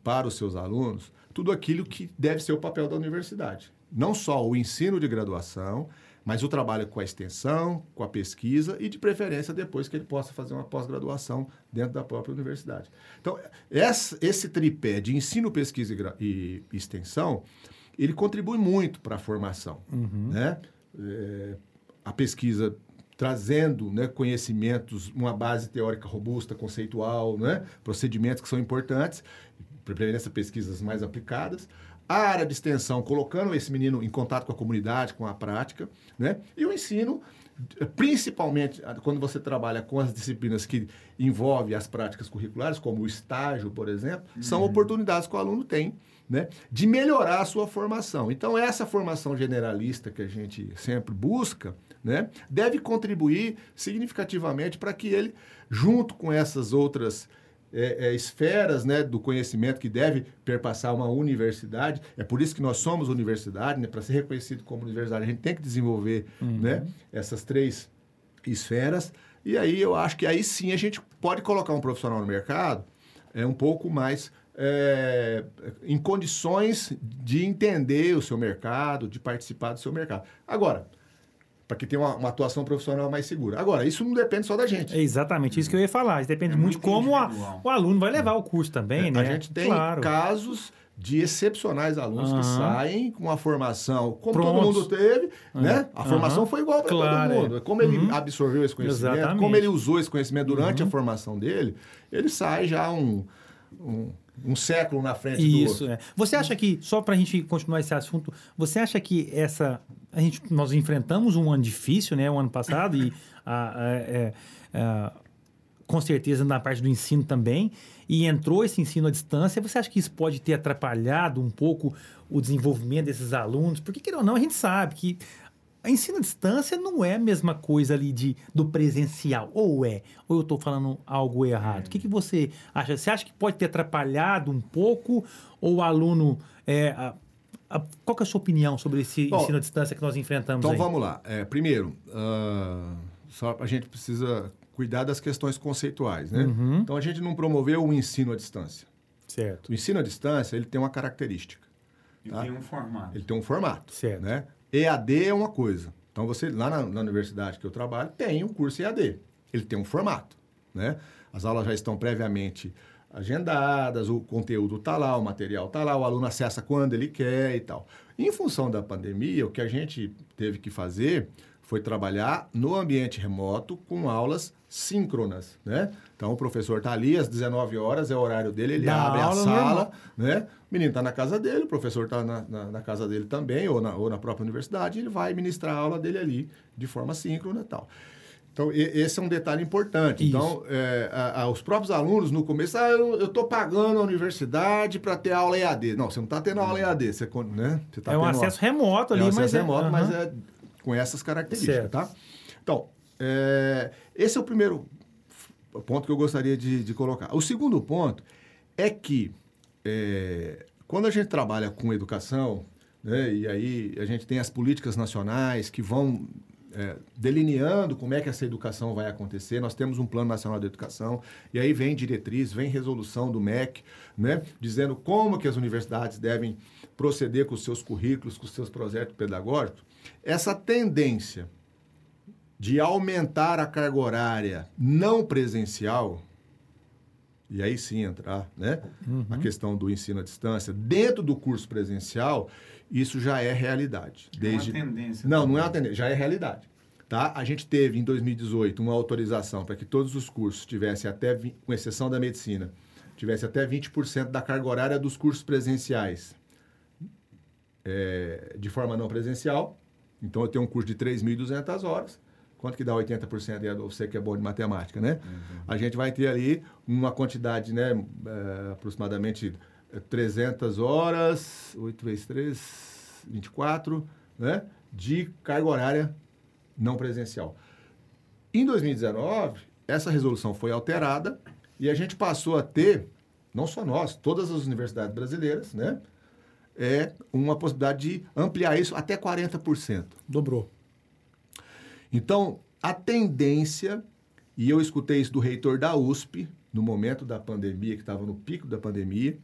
para os seus alunos tudo aquilo que deve ser o papel da universidade. Não só o ensino de graduação, mas o trabalho com a extensão, com a pesquisa e, de preferência, depois que ele possa fazer uma pós-graduação dentro da própria universidade. Então, esse tripé de ensino, pesquisa e, extensão, ele contribui muito para a formação. Né? É, a pesquisa trazendo né, conhecimentos, uma base teórica robusta, conceitual, né, procedimentos que são importantes, preferência pesquisas mais aplicadas. A área de extensão, colocando esse menino em contato com a comunidade, com a prática, né? E o ensino, principalmente ah, quando você trabalha com as disciplinas que envolvem as práticas curriculares, como o estágio, por exemplo, são oportunidades que o aluno tem, né? De melhorar a sua formação. Então, essa formação generalista que a gente sempre busca, né? Deve contribuir significativamente para que ele, junto com essas outras é, é, esferas né, do conhecimento que deve perpassar uma universidade. É por isso que nós somos universidade, né? para ser reconhecido como universidade, a gente tem que desenvolver né, essas três esferas. E aí eu acho que aí sim a gente pode colocar um profissional no mercado é, um pouco mais é, em condições de entender o seu mercado, de participar do seu mercado. Agora, para que tenha uma, uma atuação profissional mais segura. Agora, isso não depende só da gente. É exatamente isso que eu ia falar. Isso depende É muito de muito como a- o aluno vai levar o curso também, né? A gente tem claro. casos de excepcionais alunos que Aham. saem com uma formação, como todo mundo teve, né? A Aham. formação foi igual para Claro, todo mundo. é. Como ele Uhum. absorveu esse conhecimento, Exatamente. Uhum. como ele usou esse conhecimento durante a formação dele, ele sai já um, um, um século na frente do Isso, outro. é. Você acha que, só para a gente continuar esse assunto, você acha que essa. A gente, nós enfrentamos um ano difícil, né? O ano passado, e a- a- é- é, com certeza na parte do ensino também, e entrou esse ensino à distância. Você acha que isso pode ter atrapalhado um pouco o desenvolvimento desses alunos? Porque, queira ou não, a gente sabe que a ensino à distância não é a mesma coisa ali de, do presencial. Ou é? Ou eu estou falando algo errado? O que, que você acha? Você acha que pode ter atrapalhado um pouco? Ou o aluno... É, a- a- qual que é a sua opinião sobre esse Bom, ensino à distância que nós enfrentamos Então aí? vamos lá. É, primeiro, ah, só a gente precisa cuidar das questões conceituais, né? Uhum. Então a gente não promoveu o ensino à distância. Certo. O ensino à distância ele tem uma característica. E Tá. tem um formato. Ele tem um formato. Certo. Né? EAD é uma coisa. Então, você lá na, na universidade que eu trabalho, tem um curso EAD. Ele tem um formato. Né? As aulas já estão previamente agendadas, o conteúdo está lá, o material está lá, o aluno acessa quando ele quer e tal. Em função da pandemia, o que a gente teve que fazer foi trabalhar no ambiente remoto com aulas síncronas, né? Então o professor está ali às 19 horas, é o horário dele, ele Dá abre a sala, né? O menino está na casa dele, o professor está na, na, na casa dele também, ou na, ou na própria universidade, ele vai ministrar a aula dele ali de forma síncrona e tal. Então, e- esse é um detalhe importante. Isso. Então, é, a- a- os próprios alunos, no começo, ah, eu estou pagando a universidade para ter aula EAD. Não, você não está tendo aula EAD, você, né? você tá é um acesso remoto ali, é um mas acesso remoto, aham. mas é com essas características, Certo. tá? Então, é, esse é o primeiro ponto que eu gostaria de, de colocar. O segundo ponto é que é, quando a gente trabalha com educação, né, e aí a gente tem as políticas nacionais que vão é, delineando como é que essa educação vai acontecer. Nós temos um Plano Nacional de Educação, e aí vem diretriz, vem resolução do MEC, né, dizendo como que as universidades devem proceder com os seus currículos, com os seus projetos pedagógicos. Essa tendência de aumentar a carga horária não presencial, e aí sim entrar né, uhum. a questão do ensino à distância, dentro do curso presencial, isso já é realidade. Desde... É uma tendência. Não, não é uma tendência, já é realidade. Tá? A gente teve em 2018 uma autorização para que todos os cursos tivessem até, com exceção da medicina, tivesse até 20% da carga horária dos cursos presenciais é, de forma não presencial. Então eu tenho um curso de 3.200 horas. Quanto que dá 80% aí, você que é bom de matemática, né? Uhum. A gente vai ter ali uma quantidade, né, é, aproximadamente 300 horas, 8 vezes 3, 24, né? De carga horária não presencial. Em 2019, essa resolução foi alterada e a gente passou a ter, não só nós, todas as universidades brasileiras, né? É uma possibilidade de ampliar isso até 40%. Dobrou. Então, a tendência, e eu escutei isso do reitor da USP, no momento da pandemia, que estava no pico da pandemia,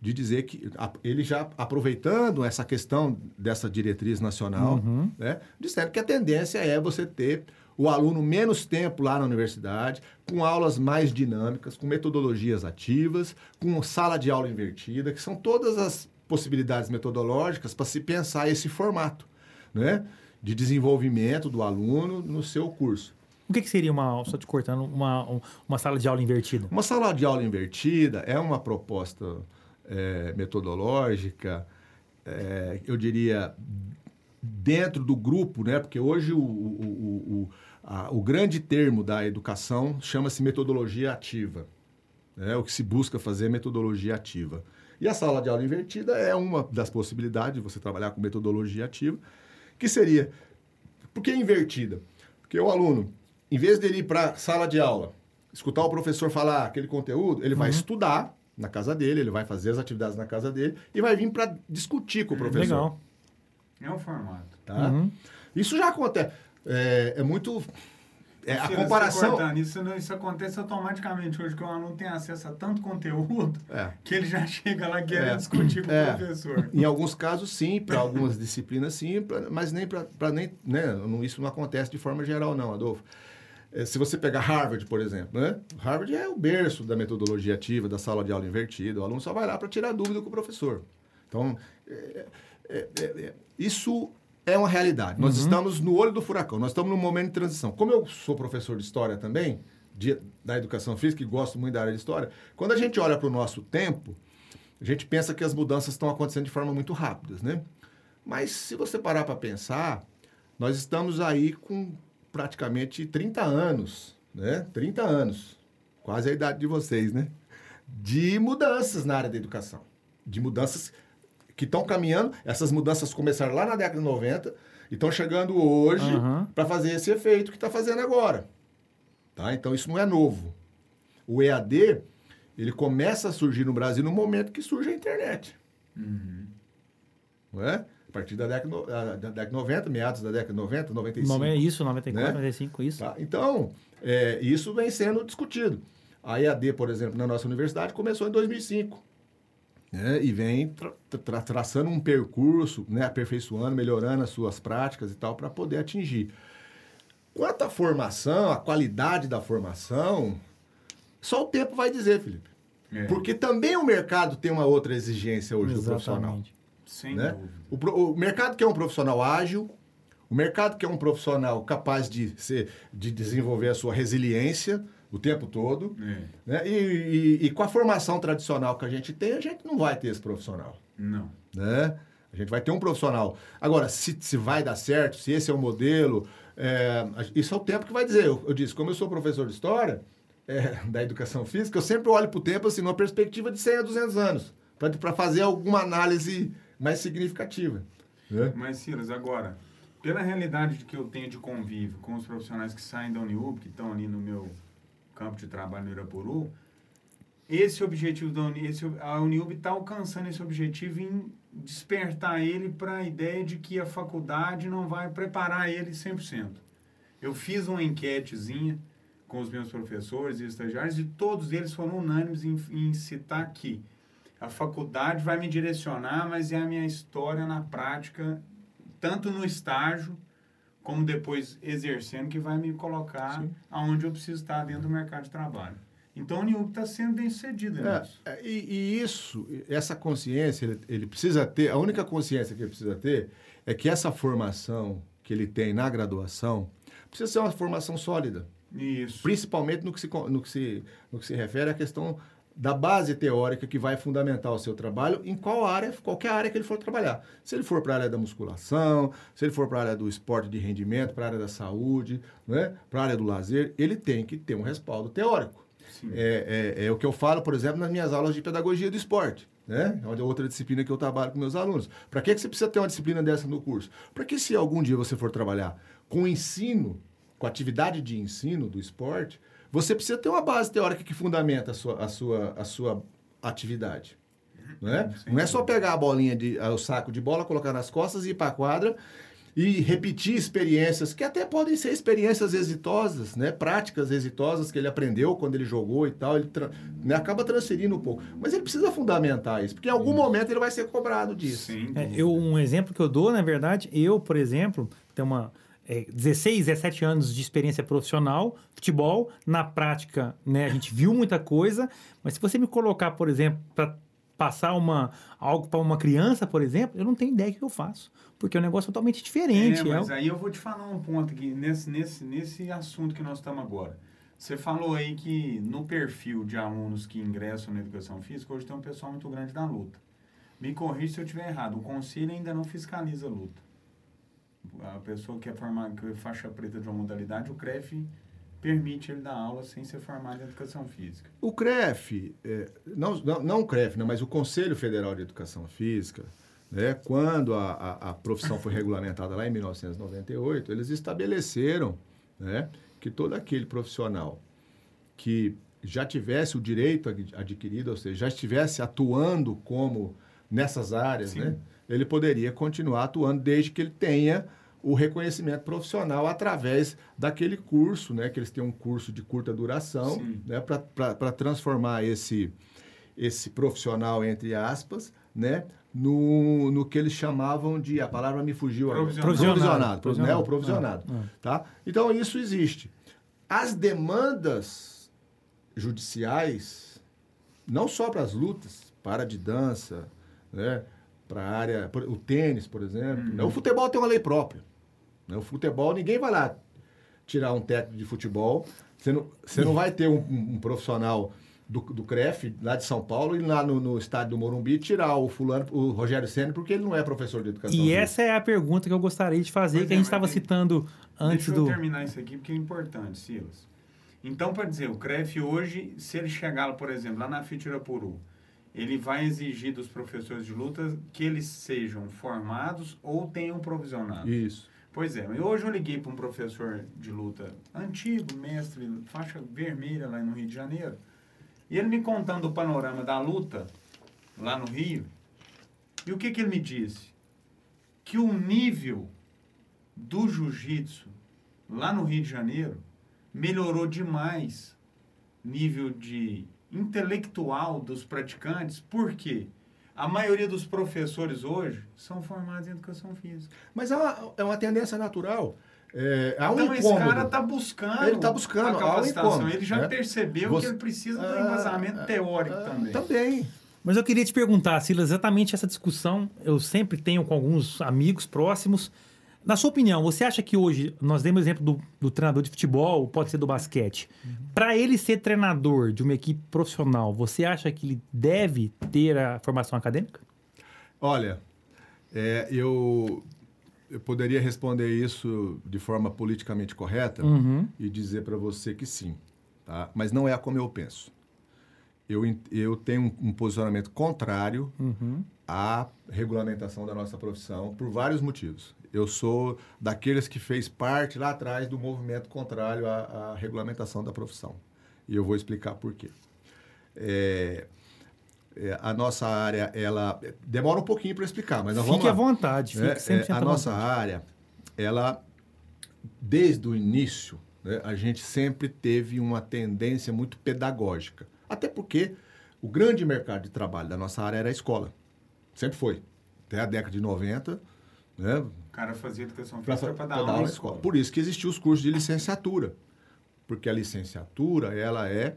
de dizer que ele já aproveitando essa questão dessa diretriz nacional, uhum. né, dizendo que a tendência é você ter o aluno menos tempo lá na universidade, com aulas mais dinâmicas, com metodologias ativas, com sala de aula invertida, que são todas as possibilidades metodológicas para se pensar esse formato, né, de desenvolvimento do aluno no seu curso. O que, que, seria uma, só te cortando, uma, uma sala de aula invertida? Uma sala de aula invertida é uma proposta é, metodológica, é, eu diria, dentro do grupo, né? porque hoje o, o, o, a, o grande termo da educação chama-se metodologia ativa. Né? O que se busca fazer é metodologia ativa. E a sala de aula invertida é uma das possibilidades de você trabalhar com metodologia ativa, que seria. Por que invertida? Porque o aluno, em vez de ir para a sala de aula, escutar o professor falar aquele conteúdo, ele uhum. vai estudar na casa dele, ele vai fazer as atividades na casa dele e vai vir para discutir com o professor. Legal. É um formato. Tá? Uhum. Isso já acontece. É, é muito. É, a comparação. Isso, isso acontece automaticamente hoje, que o aluno tem acesso a tanto conteúdo é. que ele já chega lá querendo é. discutir com o é. professor. Em alguns casos, sim, para algumas disciplinas, sim, pra, mas nem para. nem né, Isso não acontece de forma geral, não, Adolfo. É, se você pegar Harvard, por exemplo, né? Harvard é o berço da metodologia ativa, da sala de aula invertida. O aluno só vai lá para tirar dúvida com o professor. Então, é isso é uma realidade. Nós uhum. estamos no olho do furacão, nós estamos num momento de transição. Como eu sou professor de história também, de, da educação física e gosto muito da área de história, quando a gente olha para o nosso tempo, a gente pensa que as mudanças estão acontecendo de forma muito rápida, né? Mas se você parar para pensar, nós estamos aí com praticamente 30 anos, né? 30 anos, quase a idade de vocês, né? De mudanças na área da educação. De mudanças que estão caminhando. Essas mudanças começaram lá na década de 90 e estão chegando hoje uhum. para fazer esse efeito que está fazendo agora. Tá? Então, isso não é novo. O EAD, ele começa a surgir no Brasil no momento que surge a internet. Uhum. Não é? partir da década, da década 90, meados da década 90, 95. Isso, 94, né? 95, isso. Tá? Então, é, isso vem sendo discutido. A EAD, por exemplo, na nossa universidade, começou em 2005. Né? E vem tra tra traçando um percurso, né? aperfeiçoando, melhorando as suas práticas e tal, para poder atingir. Quanto à formação, a qualidade da formação, só o tempo vai dizer, Felipe. É. Porque também o mercado tem uma outra exigência hoje Exatamente. do profissional. Sem né? O, o, mercado que é um profissional ágil, o mercado que é um profissional capaz de, ser, de desenvolver a sua resiliência o tempo todo, é. né? E, e, e, com a formação tradicional que a gente tem, a gente não vai ter esse profissional. Não. Né? A gente vai ter um profissional. Agora, se, se vai dar certo, se esse é o modelo, é, isso é o tempo que vai dizer. Eu, eu disse, como eu sou professor de história, é, da educação física, eu sempre olho para o tempo assim, numa perspectiva de 100 a 200 anos, para fazer alguma análise mais significativa. Né? Mas, Silas, agora, pela realidade que eu tenho de convívio com os profissionais que saem da Uniub, que estão ali no meu campo de trabalho no Irapuru, esse objetivo da Uni, esse, a Uniub está alcançando esse objetivo em despertar ele para a ideia de que a faculdade não vai preparar ele 100%. Eu fiz uma enquetezinha com os meus professores e estagiários e todos eles foram unânimes em, em citar que a faculdade vai me direcionar, mas é a minha história na prática, tanto no estágio como depois exercendo, que vai me colocar Sim. aonde eu preciso estar dentro do mercado de trabalho. Então, o Niub está sendo bem sucedido é, nisso. É, e, e, isso, essa consciência, ele, ele, precisa ter, a única consciência que ele precisa ter é que essa formação que ele tem na graduação precisa ser uma formação sólida. Isso. Principalmente no que se, no que se, no que se refere à questão da base teórica que vai fundamentar o seu trabalho em qual área, qualquer área que ele for trabalhar. Se ele for para a área da musculação, se ele for para a área do esporte de rendimento, para a área da saúde, né, para a área do lazer, ele tem que ter um respaldo teórico. É, é, é, o que eu falo, por exemplo, nas minhas aulas de pedagogia do esporte. Né? É outra disciplina que eu trabalho com meus alunos. Para que, que você precisa ter uma disciplina dessa no curso? Para que se algum dia você for trabalhar com ensino, com atividade de ensino do esporte, você precisa ter uma base teórica que fundamenta a sua, a sua, a sua atividade. Não é? não é só pegar a bolinha, de, o saco de bola, colocar nas costas e ir para a quadra e repetir experiências que até podem ser experiências exitosas, né? práticas exitosas que ele aprendeu quando ele jogou e tal, ele tra né? acaba transferindo um pouco. Mas ele precisa fundamentar isso, porque em algum momento ele vai ser cobrado disso. Sim, é, eu, um exemplo que eu dou, na verdade, eu, por exemplo, tenho uma é, 16, 17 anos de experiência profissional, futebol, na prática, né, a gente viu muita coisa, mas se você me colocar, por exemplo, para passar uma, algo para uma criança, por exemplo, eu não tenho ideia do que eu faço. Porque é um negócio totalmente diferente. É, mas é... aí eu vou te falar um ponto aqui, nesse, nesse, nesse assunto que nós estamos agora. Você falou aí que no perfil de alunos que ingressam na educação física, hoje tem um pessoal muito grande da luta. Me corrija se eu estiver errado. O conselho ainda não fiscaliza a luta. A pessoa que é formada, que é faixa preta de uma modalidade, o CREF permite ele dar aula sem ser formado em educação física. O CREF, é, não, não, não o CREF, né, mas o Conselho Federal de Educação Física, né, quando a, a, a profissão foi regulamentada lá em 1998, eles estabeleceram né, que todo aquele profissional que já tivesse o direito adquirido, ou seja, já estivesse atuando como nessas áreas, né, ele poderia continuar atuando desde que ele tenha o reconhecimento profissional através daquele curso, né? Que eles têm um curso de curta duração, Sim. né? Para transformar esse, esse profissional, entre aspas, né? No, no que eles chamavam de, a palavra me fugiu provisionado, provisionado, provisionado. Né? o provisionado, ah, ah. tá? Então, isso existe. As demandas judiciais, não só para as lutas, para de dança, né? Para a área, o tênis, por exemplo. Né? O futebol tem uma lei própria. Né? O futebol, ninguém vai lá tirar um técnico de futebol. Você não, você não vai ter um, um profissional do, do CREF, lá de São Paulo, e lá no, no estádio do Morumbi tirar o fulano, o Rogério Senna, porque ele não é professor de educação. E essa é a pergunta que eu gostaria de fazer, pois que é, a gente estava citando antes deixa do... Deixa eu terminar isso aqui, porque é importante, Silas. Então, para dizer, o CREF hoje, se ele chegar, por exemplo, lá na Fitirapuru, ele vai exigir dos professores de luta que eles sejam formados ou tenham provisionado. Isso. Pois é, hoje eu liguei para um professor de luta antigo, mestre, faixa vermelha lá no Rio de Janeiro, e ele me contando o panorama da luta lá no Rio, e o que, que ele me disse? Que o nível do jiu-jitsu lá no Rio de Janeiro melhorou demais nível de intelectual dos praticantes, por quê? A maioria dos professores hoje são formados em educação física. Mas é uma, é uma tendência natural. É, há um então, esse cara está buscando. Ele está buscando a capacitação. Um ele já né? percebeu Você, que ele precisa do embasamento ah, teórico ah, também. Também. Mas eu queria te perguntar, Silas, exatamente essa discussão eu sempre tenho com alguns amigos próximos. Na sua opinião, você acha que hoje, nós demos o exemplo do, do treinador de futebol, pode ser do basquete. Uhum. Para ele ser treinador de uma equipe profissional, você acha que ele deve ter a formação acadêmica? Olha, é, eu, eu poderia responder isso de forma politicamente correta uhum. e dizer para você que sim, tá? mas não é como eu penso. Eu, eu tenho um, um posicionamento contrário uhum. a regulamentação da nossa profissão por vários motivos. Eu sou daqueles que fez parte lá atrás do movimento contrário à, à regulamentação da profissão. E eu vou explicar por quê. É, é, a nossa área, ela demora um pouquinho para explicar, mas nós Fique vamos lá. à vontade, fique É, é, a nossa vontade. área, ela, desde o início, né, a gente sempre teve uma tendência muito pedagógica. Até porque o grande mercado de trabalho da nossa área era a escola. Sempre foi. Até a década de 90, né, cara fazia educação física para dar dar aula na escola. escola. Por isso que existiam os cursos de licenciatura. Porque a licenciatura, ela é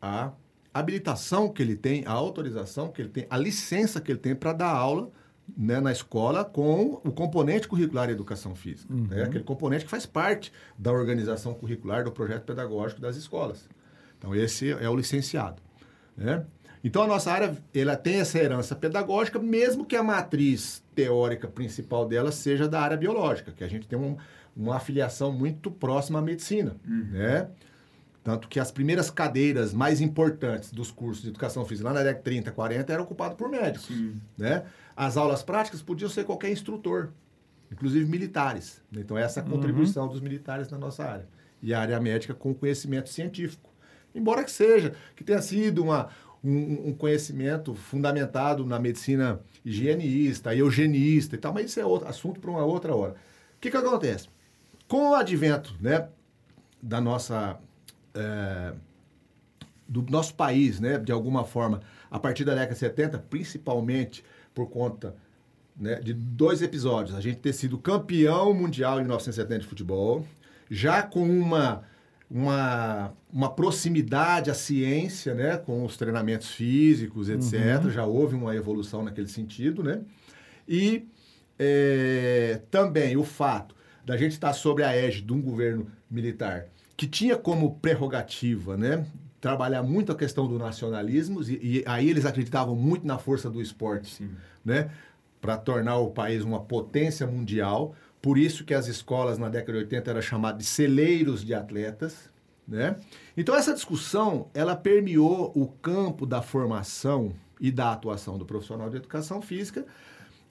a habilitação que ele tem, a autorização que ele tem, a licença que ele tem para dar aula né, na escola com o componente curricular de educação física. né? Aquele componente que faz parte da organização curricular do projeto pedagógico das escolas. Então, esse é o licenciado. né? Então, a nossa área ela tem essa herança pedagógica, mesmo que a matriz teórica principal dela seja da área biológica, que a gente tem um- uma afiliação muito próxima à medicina. Né? Tanto que as primeiras cadeiras mais importantes dos cursos de educação física lá na década de 30, 40 eram ocupadas por médicos. Né? As aulas práticas podiam ser qualquer instrutor, inclusive militares. Então, essa é a contribuição dos militares na nossa área. E a área médica com conhecimento científico. Embora que seja, que tenha sido uma, um, um conhecimento fundamentado na medicina higienista, eugenista e tal, mas isso é outro assunto para uma outra hora. O que, que acontece? Com o advento né, da nossa é, do nosso país, né, de alguma forma, a partir da década de 70, principalmente por conta né, de dois episódios. A gente ter sido campeão mundial em 1970 de futebol, já com uma, uma, uma proximidade à ciência, né, com os treinamentos físicos, etc. Já houve uma evolução naquele sentido, né? E é, também o fato da gente estar sobre a égide de um governo militar que tinha como prerrogativa, né, trabalhar muito a questão do nacionalismo e, e aí eles acreditavam muito na força do esporte, Sim. né, para tornar o país uma potência mundial. Por isso que as escolas na década de 80 eram chamadas de celeiros de atletas, né? Então essa discussão, ela permeou o campo da formação e da atuação do profissional de educação física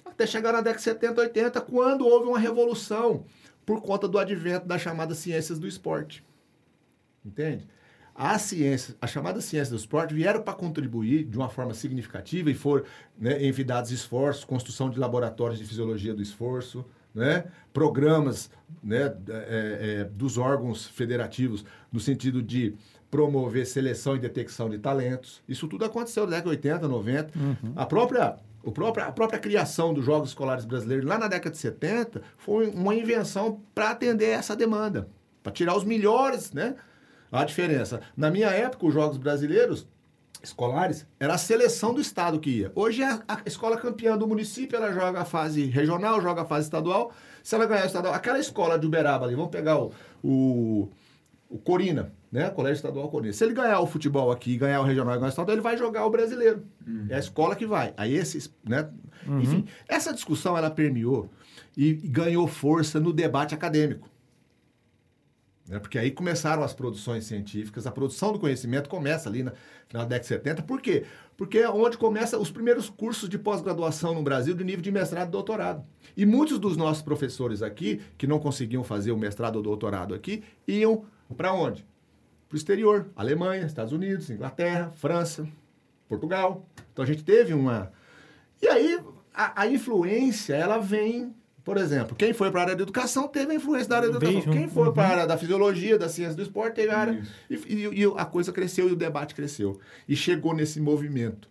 até chegar na década de 70, 80, quando houve uma revolução por conta do advento das chamadas ciências do esporte. Entende? As ciências, as chamadas ciências do esporte vieram para contribuir de uma forma significativa e foram né, envidados esforços, construção de laboratórios de fisiologia do esforço, né, programas né, é, é, dos órgãos federativos no sentido de promover seleção e detecção de talentos. Isso tudo aconteceu na década de 80, 90. A própria o próprio, a própria criação dos Jogos Escolares Brasileiros lá na década de 70 foi uma invenção para atender essa demanda, para tirar os melhores, né? A diferença. Na minha época, os Jogos Brasileiros escolares era a seleção do estado que ia. Hoje é a, escola campeã do município, ela joga a fase regional, joga a fase estadual. Se ela ganhar o estadual, aquela escola de Uberaba ali, vamos pegar o, o, o Corina, né? Colégio Estadual Corina. Se ele ganhar o futebol aqui, ganhar o regional e ganhar o estadual, ele vai jogar o brasileiro. É a escola que vai. Aí esses, né? Enfim, essa discussão ela permeou e ganhou força no debate acadêmico. Né? Porque aí começaram as produções científicas, a produção do conhecimento começa ali na final da década de 70. Por quê? Porque é onde começam os primeiros cursos de pós-graduação no Brasil de nível de mestrado e doutorado. E muitos dos nossos professores aqui, que não conseguiam fazer o mestrado ou doutorado aqui, iam para onde? Para o exterior. Alemanha, Estados Unidos, Inglaterra, França, Portugal. Então a gente teve uma... E aí a, a influência, ela vem por exemplo, quem foi para a área da educação teve a influência da área da educação. Vejo. Quem foi Uhum. para a área da fisiologia, da ciência do esporte, teve a área. E, e- e a coisa cresceu e o debate cresceu. E chegou nesse movimento,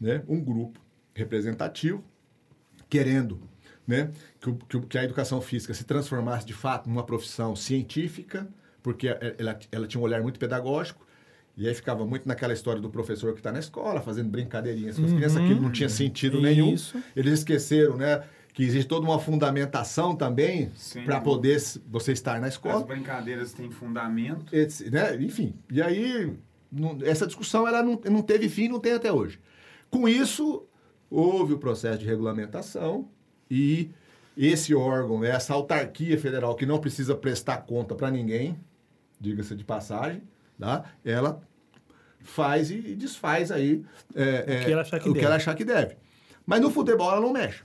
né? um grupo representativo querendo né? que, que que a educação física se transformasse de fato numa profissão científica, porque é- ela, ela tinha um olhar muito pedagógico. E aí ficava muito naquela história do professor que está na escola, fazendo brincadeirinhas com as Uhum. crianças, aquilo não tinha sentido nenhum. Isso. Eles esqueceram, né? Que existe toda uma fundamentação também para poder você estar na As escola. brincadeiras têm fundamento. Esse, né? Enfim, e aí não- essa discussão ela não, não teve fim, não tem até hoje. Com isso, houve o processo de regulamentação e esse órgão, essa autarquia federal que não precisa prestar conta para ninguém, diga-se de passagem, tá? ela faz e desfaz aí é, O que ela achar que o deve. ela achar que deve. Mas no futebol ela não mexe.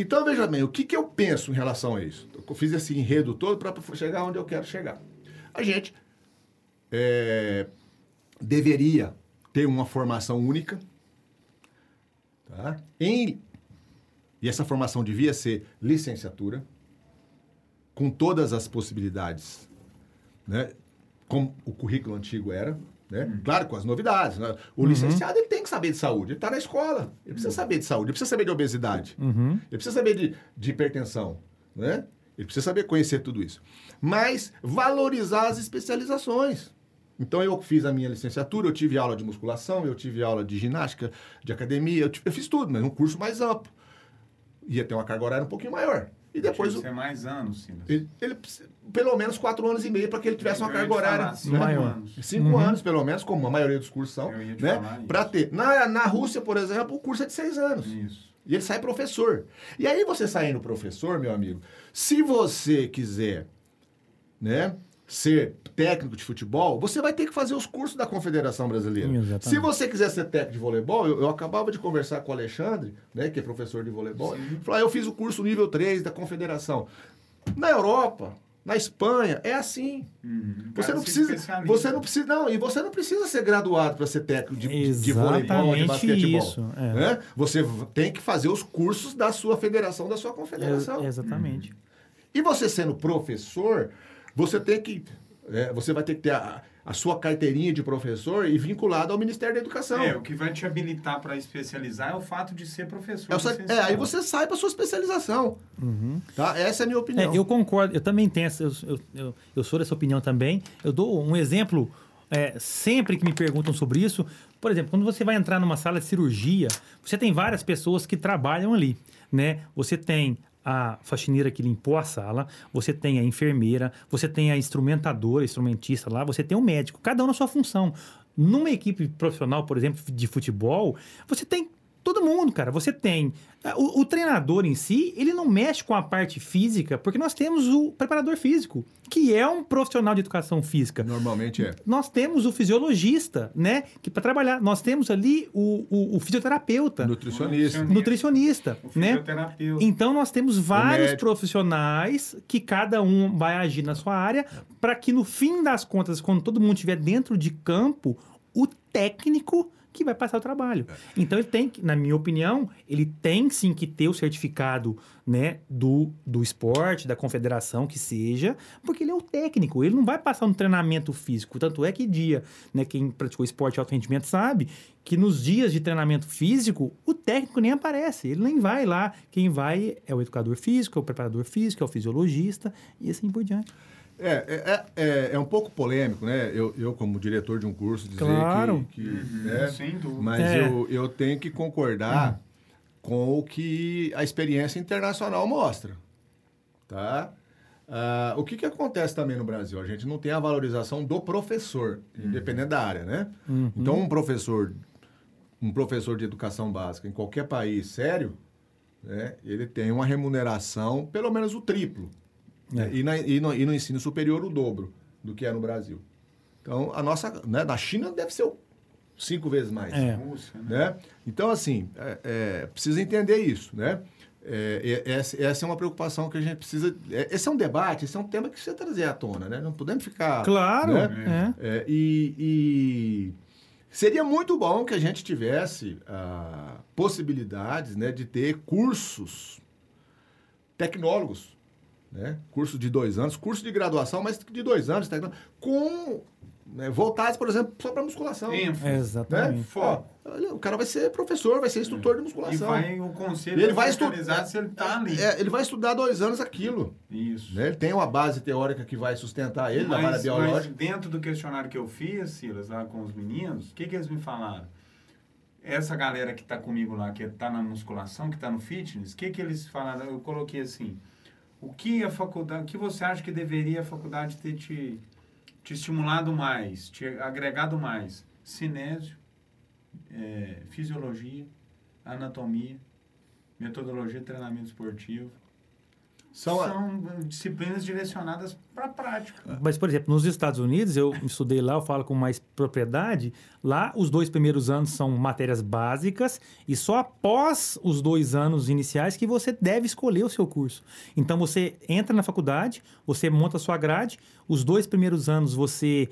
Então, veja bem, o que, que eu penso em relação a isso? Eu fiz esse enredo todo para chegar onde eu quero chegar. A gente é, deveria ter uma formação única, tá? Em, e essa formação devia ser licenciatura, com todas as possibilidades, né? como o currículo antigo era, né? Uhum. Claro, com as novidades. Né? O uhum. licenciado ele tem que saber de saúde, ele está na escola, ele precisa saber de saúde, ele precisa saber de obesidade, uhum. ele precisa saber de, de hipertensão, né? ele precisa saber conhecer tudo isso. Mas valorizar as especializações. Então eu fiz a minha licenciatura, eu tive aula de musculação, eu tive aula de ginástica, de academia, eu, eu fiz tudo, mas um curso mais amplo. Ia ter uma carga horária um pouquinho maior. E depois. Tinha mais anos, sim. Ele, ele, pelo menos quatro anos e meio para que ele tivesse uma carga horária. Cinco né? anos. Cinco uhum. anos, pelo menos, como a maioria dos cursos são. Né? Para ter. Na, na Rússia, por exemplo, o curso é de seis anos. Isso. E ele sai professor. E aí, você saindo professor, meu amigo, se você quiser, né? Ser técnico de futebol, você vai ter que fazer os cursos da Confederação Brasileira. Exatamente. Se você quiser ser técnico de voleibol, eu, eu, acabava de conversar com o Alexandre, né, que é professor de voleibol, falou, ah, eu fiz o curso nível 3 da Confederação. Na Europa, na Espanha, é assim. Uhum. Você não precisa, você não precisa, não, e você não precisa ser graduado para ser técnico de, de voleibol, de basquetebol. Isso, é. né? Você tem que fazer os cursos da sua federação, da sua confederação. É, exatamente. Uhum. E você sendo professor, você tem que. É, você vai ter que ter a, a, sua carteirinha de professor e vinculado ao Ministério da Educação. É, o que vai te habilitar para especializar é o fato de ser professor. É, é aí você sai para sua especialização. Uhum. Tá? Essa é a minha opinião. É, eu concordo, eu também tenho essa, eu, eu, eu, eu sou dessa opinião também. Eu dou um exemplo é, sempre que me perguntam sobre isso. Por exemplo, quando você vai entrar numa sala de cirurgia, você tem várias pessoas que trabalham ali. Né? Você tem a faxineira que limpou a sala, você tem a enfermeira, você tem a instrumentadora, instrumentista lá, você tem o médico, cada um na sua função. Numa equipe profissional, por exemplo, de futebol, você tem todo mundo, cara. Você tem o, o, treinador em si, ele não mexe com a parte física, porque nós temos o preparador físico, que é um profissional de educação física. Normalmente é. Nós temos o fisiologista, né? Que para trabalhar, nós temos ali o, o, o fisioterapeuta, nutricionista, nutricionista, o né? Então nós temos vários profissionais que cada um vai agir na sua área, para que no fim das contas, quando todo mundo estiver dentro de campo, o técnico que vai passar o trabalho. É. Então ele tem, na minha opinião, ele tem sim que ter o certificado, né, do, do esporte, da confederação que seja, porque ele é o técnico, ele não vai passar um treinamento físico. Tanto é que dia, né, quem praticou esporte de alto rendimento sabe que nos dias de treinamento físico, o técnico nem aparece, ele nem vai lá. Quem vai é o educador físico, é o preparador físico, é o fisiologista e assim por diante. É, é, é, é, um pouco polêmico, né? Eu, eu, como diretor de um curso, dizer claro. que. que uhum, né? Sem dúvida. Mas é. eu, eu tenho que concordar uhum. com o que a experiência internacional mostra. Tá? Uh, o que, que acontece também no Brasil? A gente não tem a valorização do professor, uhum. independente da área, né? Uhum. Então, um professor, um professor de educação básica em qualquer país sério, né, ele tem uma remuneração pelo menos o triplo é. E, na, e, no, e, no, ensino superior, o dobro do que é no Brasil. Então, a nossa. Né, na China deve ser cinco vezes mais. É. Rússia, né? né? Então, assim, é, é, precisa entender isso, né? É, essa, essa, é uma preocupação que a gente precisa. É, esse é um debate, esse é um tema que precisa trazer à tona, né? Não podemos ficar. Claro! Né? É. e, e, seria muito bom que a gente tivesse ah, possibilidades né, de ter cursos tecnólogos né? Curso de dois anos, curso de graduação, mas de dois anos, tá? com né, voltados, por exemplo, só para musculação. Exatamente. Né? Ó, o cara vai ser professor, vai ser instrutor de musculação. E vai o conselho ele vai estudar se ele tá ali. É, ele vai estudar dois anos aquilo. Isso. Né? Ele tem uma base teórica que vai sustentar ele mas, na área biológica. Mas dentro do questionário que eu fiz, Silas, lá com os meninos, o que, que eles me falaram? Essa galera que está comigo lá, que está na musculação, que está no fitness, o que, que eles falaram? Eu coloquei assim o que a faculdade, o que você acha que deveria a faculdade ter te, te estimulado mais, te agregado mais? Cinésio, é, fisiologia, anatomia, metodologia de treinamento esportivo. São, são disciplinas direcionadas para a prática. Mas, por exemplo, nos Estados Unidos, eu estudei lá, eu falo com mais propriedade. Lá, os dois primeiros anos são matérias básicas e só após os dois anos iniciais que você deve escolher o seu curso. Então, você entra na faculdade, você monta a sua grade. Os dois primeiros anos você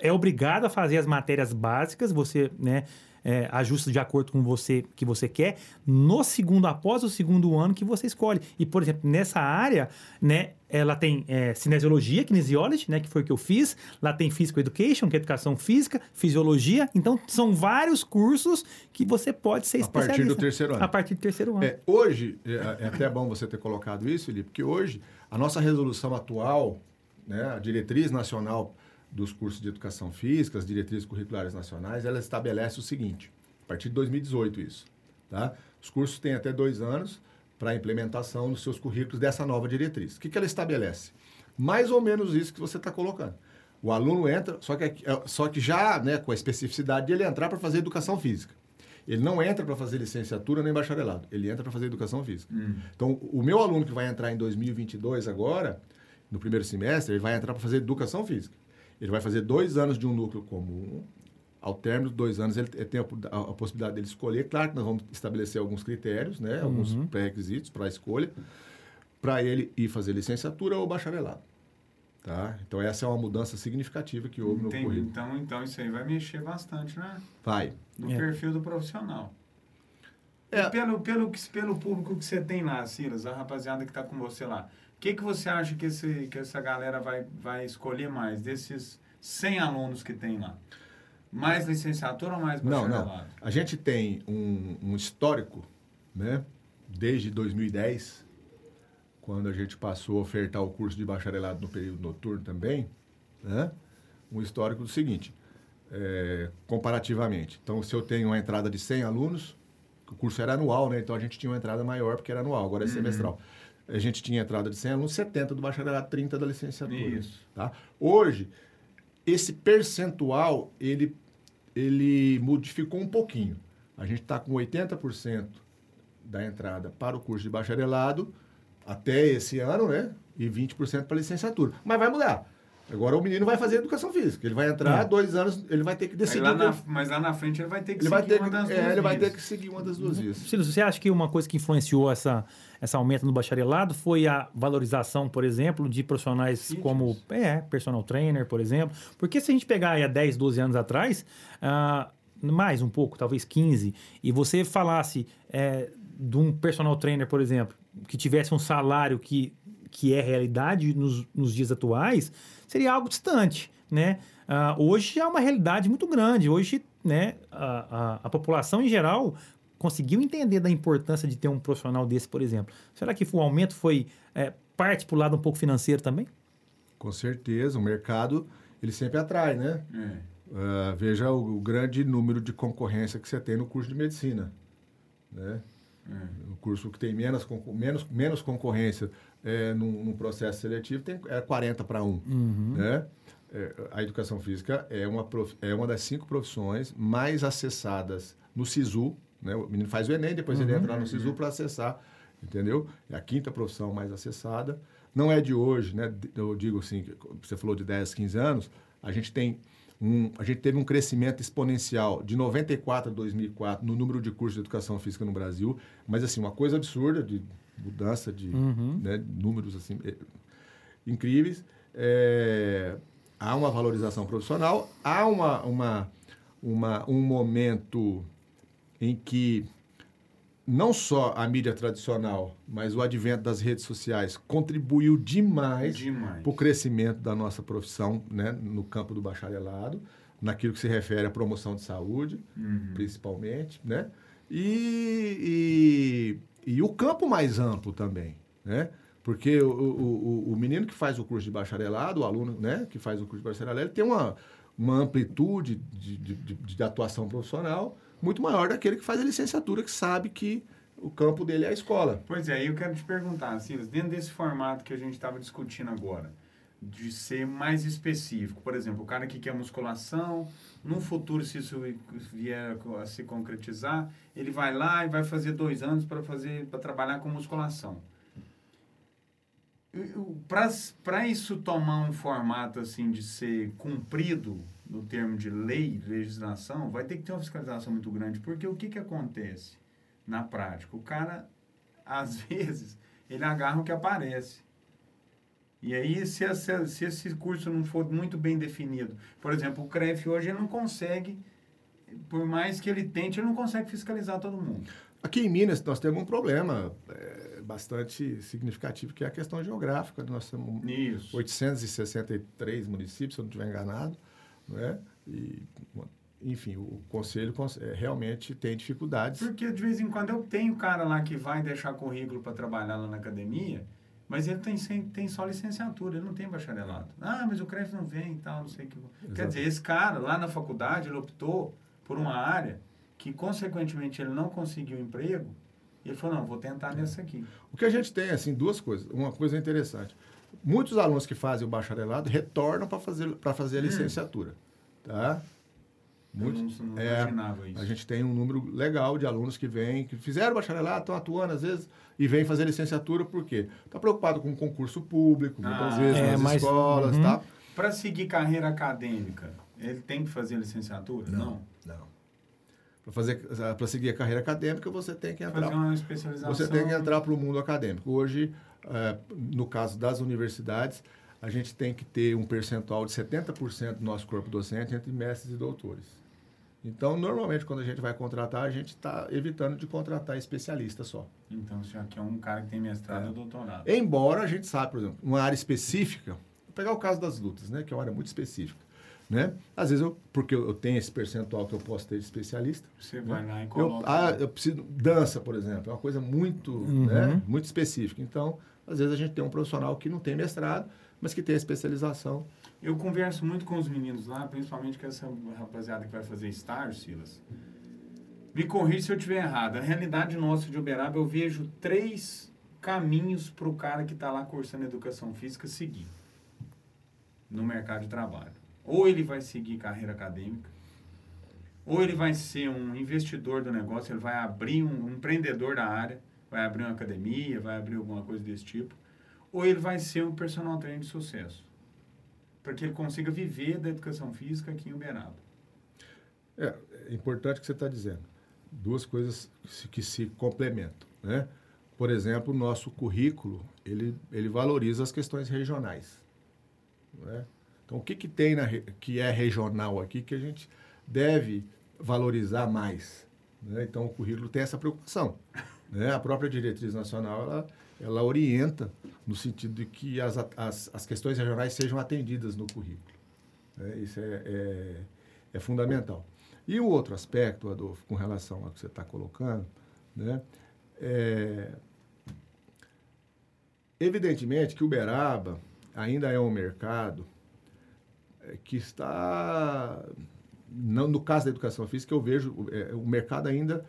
é obrigado a fazer as matérias básicas, você, né? É, ajusta de acordo com você que você quer no segundo após o segundo ano que você escolhe. E por exemplo nessa área, né, ela tem é, cinesiologia, kinesiology, né, que foi o que eu fiz. Lá tem physical education, que é educação física, fisiologia. Então são vários cursos que você pode ser especialista. A partir do terceiro ano. A partir do terceiro ano. É, hoje é, é até bom você ter colocado isso, Felipe, porque hoje a nossa resolução atual, né, a diretriz nacional dos cursos de educação física, as diretrizes curriculares nacionais, ela estabelece o seguinte, a partir de 2018 isso, tá? Os cursos têm até dois anos para a implementação dos seus currículos dessa nova diretriz. O que, que ela estabelece? Mais ou menos isso que você está colocando. O aluno entra, só que, é, só que já né, com a especificidade de ele entrar para fazer educação física. Ele não entra para fazer licenciatura nem bacharelado, ele entra para fazer educação física. Hum. Então, o meu aluno que vai entrar em 2022 agora, no primeiro semestre, ele vai entrar para fazer educação física. Ele vai fazer dois anos de um núcleo comum. Ao término de dois anos, ele tem a, a, a possibilidade dele escolher. Claro que nós vamos estabelecer alguns critérios, né? alguns uhum. pré-requisitos para a escolha, para ele ir fazer licenciatura ou bacharelado. Tá? Então, essa é uma mudança significativa que houve Entendi. no currículo. Então, então, isso aí vai mexer bastante, né? Vai. No é. perfil do profissional. É. Pelo, pelo, pelo público que você tem lá, Silas, a rapaziada que está com você lá, o que, que você acha que, esse, que essa galera vai, vai escolher mais desses 100 alunos que tem lá? Mais licenciatura ou mais bacharelado? Não, não. A gente tem um, um histórico, né? Desde 2010, quando a gente passou a ofertar o curso de bacharelado no período noturno também, né? Um histórico do seguinte, é, comparativamente. Então, se eu tenho uma entrada de 100 alunos, o curso era anual, né? Então, a gente tinha uma entrada maior porque era anual, agora é uhum. A gente tinha entrada de 100 alunos, 70 do bacharelado, 30 da licenciatura. Isso. Tá? Hoje, esse percentual, ele, ele modificou um pouquinho. A gente está com 80% da entrada para o curso de bacharelado até esse ano, né? E 20% para licenciatura. Mas vai mudar. Agora o menino vai fazer educação física. Ele vai entrar, é. dois anos, ele vai ter que decidir. Lá na, mas lá na frente ele vai ter que ele seguir uma das é, duas Ele vias. vai ter que seguir uma das duas vias. Ciro, você acha que uma coisa que influenciou essa, essa aumento no bacharelado foi a valorização, por exemplo, de profissionais como é, personal trainer, por exemplo? Porque se a gente pegar aí há 10, 12 anos atrás, uh, mais um pouco, talvez 15, e você falasse é, de um personal trainer, por exemplo, que tivesse um salário que, que é realidade nos, nos dias atuais seria algo distante, né? Uh, hoje é uma realidade muito grande. Hoje, né, a, a, a, população em geral conseguiu entender da importância de ter um profissional desse, por exemplo. Será que o aumento foi é, parte para o lado um pouco financeiro também? Com certeza. O mercado, ele sempre atrai, né? É. Uh, veja o, o, grande número de concorrência que você tem no curso de medicina, né? É. O curso que tem menos, menos, menos concorrência é, num, num, processo seletivo tem é 40 para 1. Uhum. Né? É, a educação física é uma, prof, é uma das cinco profissões mais acessadas no SISU. Né? O menino faz o Enem, depois uhum. ele entra lá no SISU para acessar, entendeu? É a quinta profissão mais acessada. Não é de hoje, né? Eu digo assim, você falou de 10, 15 anos, a gente tem um, a gente teve um crescimento exponencial de 94 a 2004 no número de cursos de educação física no Brasil, mas assim, uma coisa absurda de mudança de uhum. né, números assim é, incríveis. É, há uma valorização profissional, há uma, uma, uma, um momento em que não só a mídia tradicional, mas o advento das redes sociais contribuiu demais, demais. para o crescimento da nossa profissão né, no campo do bacharelado, naquilo que se refere à promoção de saúde, uhum. principalmente, né? E, e, e, o campo mais amplo também, né? Porque o, o, o menino que faz o curso de bacharelado, o aluno né, que faz o curso de bacharelado, ele tem uma, uma amplitude de, de, de, de atuação profissional muito maior daquele que faz a licenciatura, que sabe que o campo dele é a escola. Pois é, eu quero te perguntar, Silas, dentro desse formato que a gente estava discutindo agora, de ser mais específico, por exemplo, o cara que quer musculação, no futuro, se isso vier a se concretizar, ele vai lá e vai fazer dois anos para fazer para trabalhar com musculação. Para isso tomar um formato assim de ser cumprido no termo de lei, legislação, vai ter que ter uma fiscalização muito grande, porque o que, que acontece na prática? O cara, às vezes, ele agarra o que aparece. E aí, se, essa, se esse curso não for muito bem definido, por exemplo, o CREF hoje ele não consegue, por mais que ele tente, ele não consegue fiscalizar todo mundo. Aqui em Minas, nós temos um problema é, bastante significativo, que é a questão geográfica. Nós temos Isso. 863 municípios, se eu não estiver enganado. Né? E, enfim, o conselho é, realmente tem dificuldades. Porque de vez em quando eu tenho cara lá que vai deixar currículo para trabalhar lá na academia, mas ele tem, tem só licenciatura, ele não tem bacharelado. Ah, mas o CREF não vem e tal, não sei o que. Exato. Quer dizer, esse cara lá na faculdade, ele optou por uma área que, consequentemente, ele não conseguiu emprego, e ele falou, não, vou tentar nessa aqui. O que a gente tem, assim, duas coisas. Uma coisa interessante. Muitos alunos que fazem o bacharelado retornam para fazer, fazer a hum. licenciatura. Hum. Tá? Muitos, não, não é, A gente tem um número legal de alunos que vêm, que fizeram bacharelado, estão atuando às vezes, e vêm fazer licenciatura por quê? Está preocupado com concurso público, muitas ah, vezes é, nas mas, escolas, uhum. tá? Para seguir carreira acadêmica, ele tem que fazer licenciatura? Não. não. não. Para fazer para seguir a carreira acadêmica, você tem que entrar. Fazer uma especialização. Você tem que entrar para o mundo acadêmico. Hoje, é, no caso das universidades, a gente tem que ter um percentual de 70% do nosso corpo docente entre mestres e doutores. Então, normalmente, quando a gente vai contratar, a gente está evitando de contratar especialista só. Então, se aqui é um cara que tem mestrado é. ou doutorado. Embora a gente sabe, por exemplo, uma área específica, vou pegar o caso das lutas, né, que é uma área muito específica. Né? Às vezes, eu, porque eu tenho esse percentual que eu posso ter de especialista. Você né? vai lá e coloca. Eu, ah, eu preciso. Dança, por exemplo, é uma coisa muito, uhum. né, muito específica. Então, às vezes, a gente tem um profissional que não tem mestrado, mas que tem especialização. Eu converso muito com os meninos lá, principalmente com essa rapaziada que vai fazer estágio, Silas. Me corrija se eu estiver errado. A realidade nossa de Uberaba, eu vejo três caminhos para o cara que está lá cursando educação física seguir no mercado de trabalho. Ou ele vai seguir carreira acadêmica, ou ele vai ser um investidor do negócio, ele vai abrir um, um empreendedor da área, vai abrir uma academia, vai abrir alguma coisa desse tipo, ou ele vai ser um personal trainer de sucesso, para que ele consiga viver da educação física aqui em Uberaba. É, é importante o que você está dizendo. Duas coisas que se, que se complementam, né? Por exemplo, o nosso currículo, ele, ele valoriza as questões regionais. Né? Então, o que, que tem na, que é regional aqui que a gente deve valorizar mais? Né? Então, o currículo tem essa preocupação. Né? A própria diretriz nacional, ela, ela orienta no sentido de que as, as, as questões regionais sejam atendidas no currículo. Né? Isso é, é, é, fundamental. E o outro aspecto, Adolfo, com relação ao que você está colocando, né? É, evidentemente que Uberaba ainda é um mercado que está, não, no caso da educação física, eu vejo é, o mercado ainda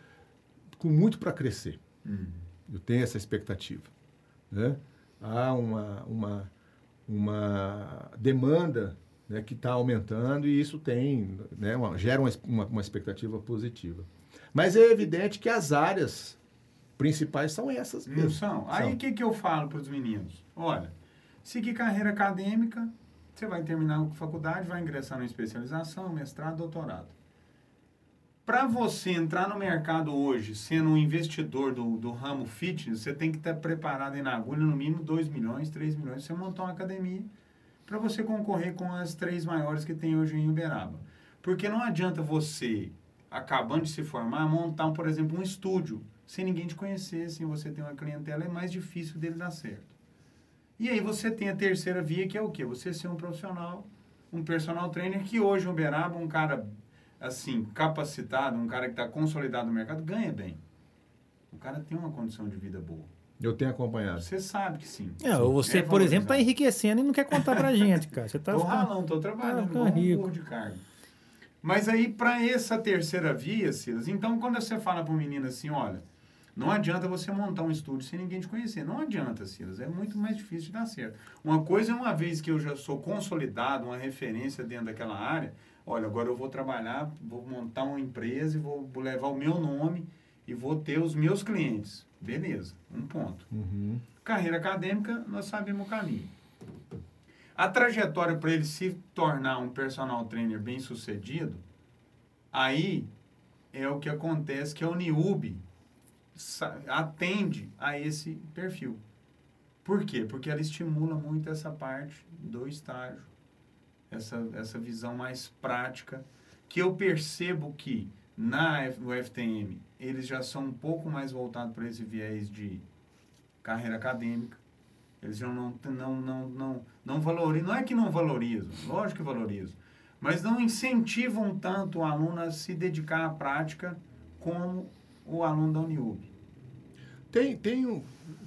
com muito para crescer. Uhum. Eu tenho essa expectativa. Né? Há uma, uma, uma demanda né, que está aumentando e isso tem, né, uma, gera uma, uma, uma expectativa positiva. Mas é evidente que as áreas principais são essas mesmo. Não são. Aí o que, que eu falo para os meninos? Olha, seguir carreira acadêmica, você vai terminar a faculdade, vai ingressar na especialização, mestrado, doutorado. Para você entrar no mercado hoje, sendo um investidor do, do ramo fitness, você tem que estar preparado em agulha no mínimo 2 milhões, 3 milhões. Você montar uma academia para você concorrer com as três maiores que tem hoje em Uberaba. Porque não adianta você, acabando de se formar, montar, por exemplo, um estúdio sem ninguém te conhecer, sem você ter uma clientela, é mais difícil dele dar certo. E aí você tem a terceira via, que é o quê? Você ser um profissional, um personal trainer, que hoje o Uberaba, um cara, assim, capacitado, um cara que está consolidado no mercado, ganha bem. O cara tem uma condição de vida boa. Eu tenho acompanhado. Você sabe que sim. É, você, é por exemplo, está enriquecendo e não quer contar pra gente, cara. Você tá tô ralando, tô trabalhando, tá, rico. de cargo. Mas aí, para essa terceira via, Silas, então quando você fala para um menino assim, olha, não adianta você montar um estúdio sem ninguém te conhecer. Não adianta, Silas. É muito mais difícil de dar certo. Uma coisa é uma vez que eu já sou consolidado, uma referência dentro daquela área, olha, agora eu vou trabalhar, vou montar uma empresa e vou, levar o meu nome e vou ter os meus clientes. Beleza, um ponto. Uhum. Carreira acadêmica, nós sabemos o caminho. A trajetória para ele se tornar um personal trainer bem sucedido, aí é o que acontece que a Uniub atende a esse perfil. Por quê? Porque ela estimula muito essa parte do estágio, essa, essa visão mais prática, que eu percebo que na no FTM eles já são um pouco mais voltados para esse viés de carreira acadêmica. Eles já não, não, não, não, não valorizam. Não é que não valorizam, lógico que valorizam, mas não incentivam tanto o aluno a se dedicar à prática como o aluno da Uniub. Tem, tem,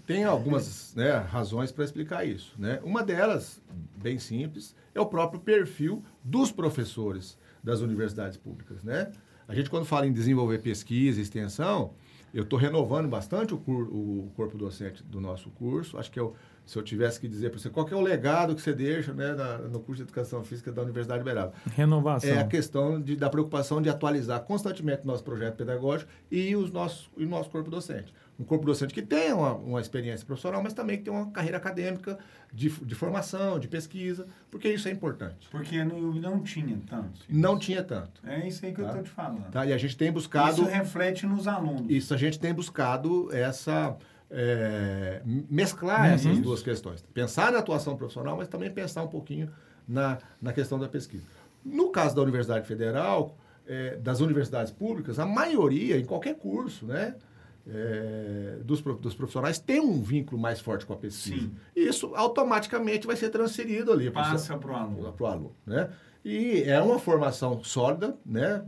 tem algumas né, razões para explicar isso. Né? Uma delas, bem simples, é o próprio perfil dos professores das universidades públicas. Né? A gente, quando fala em desenvolver pesquisa e extensão, eu estou renovando bastante o, cur- o corpo docente do nosso curso. Acho que eu, se eu tivesse que dizer para você qual é o legado que você deixa né, na- no curso de Educação Física da Universidade de. Renovação. É a questão de, da preocupação de atualizar constantemente o nosso projeto pedagógico e, os nossos, e o nosso corpo docente. Um corpo docente que tenha uma, uma experiência profissional, mas também que tenha uma carreira acadêmica de, de formação, de pesquisa, porque isso é importante. Porque no não tinha tanto. Não tinha tanto. É isso aí que eu Tá. estou te falando. Tá? E a gente tem buscado. Isso reflete nos alunos. Isso a gente tem buscado essa. é, mesclar Uhum. essas duas questões. Pensar na atuação profissional, mas também pensar um pouquinho na, na questão da pesquisa. No caso da Universidade Federal, é, das universidades públicas, a maioria, em qualquer curso, né? É, dos, pro- dos profissionais tem um vínculo mais forte com a pesquisa. Sim. E isso automaticamente vai ser transferido ali Passa para o aluno. o aluno, né? E é uma formação sólida, né?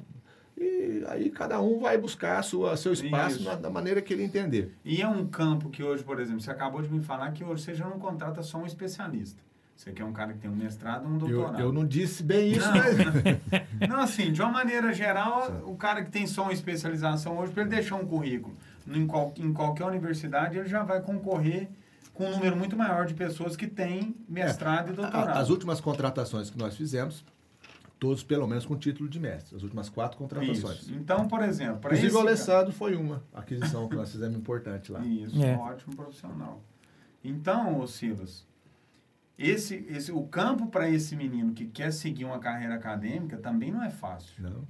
E aí cada um vai buscar a sua, seu espaço na, da maneira que ele entender. E é um campo que hoje, por exemplo, você acabou de me falar que hoje você já não contrata só um especialista. Você quer um cara que tem um mestrado um Eu, doutorado. eu não disse bem isso, Não. mas... Não, assim, de uma maneira geral, o cara que tem só uma especialização hoje, para ele deixar um currículo em, qual, em qualquer universidade, ele já vai concorrer com um número muito maior de pessoas que têm mestrado e A- doutorado. As últimas contratações que nós fizemos, todos pelo menos com título de mestre. As últimas quatro contratações. Isso. Então, por exemplo, para Inclusive esse o Alessandro foi uma aquisição que nós fizemos importante lá. Isso, É. um ótimo profissional. Então, ô Silas, esse, esse, o campo para esse menino que quer seguir uma carreira acadêmica também não é fácil. Não.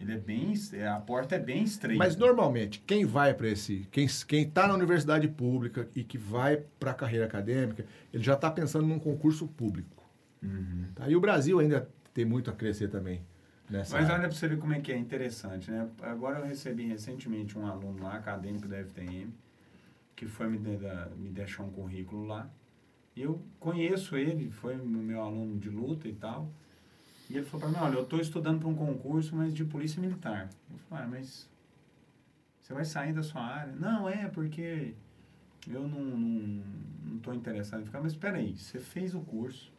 Ele é bem, é, a porta é bem estreita. Mas normalmente, quem vai para esse. Quem está na universidade pública e que vai para a carreira acadêmica, ele já está pensando num concurso público. Uhum. Tá? E o Brasil ainda tem muito a crescer também nessa Mas área. olha para você ver como é que é interessante, né? Agora eu recebi recentemente um aluno lá, acadêmico da FTM, que foi me, de- me deixar um currículo lá. E eu conheço ele, foi meu aluno de luta e tal. E ele falou para mim, olha, eu estou estudando para um concurso, mas de polícia militar. Eu falei, ah, mas você vai sair da sua área? Não, é porque eu não estou não, não interessado em ficar. Mas espera aí, você fez o curso,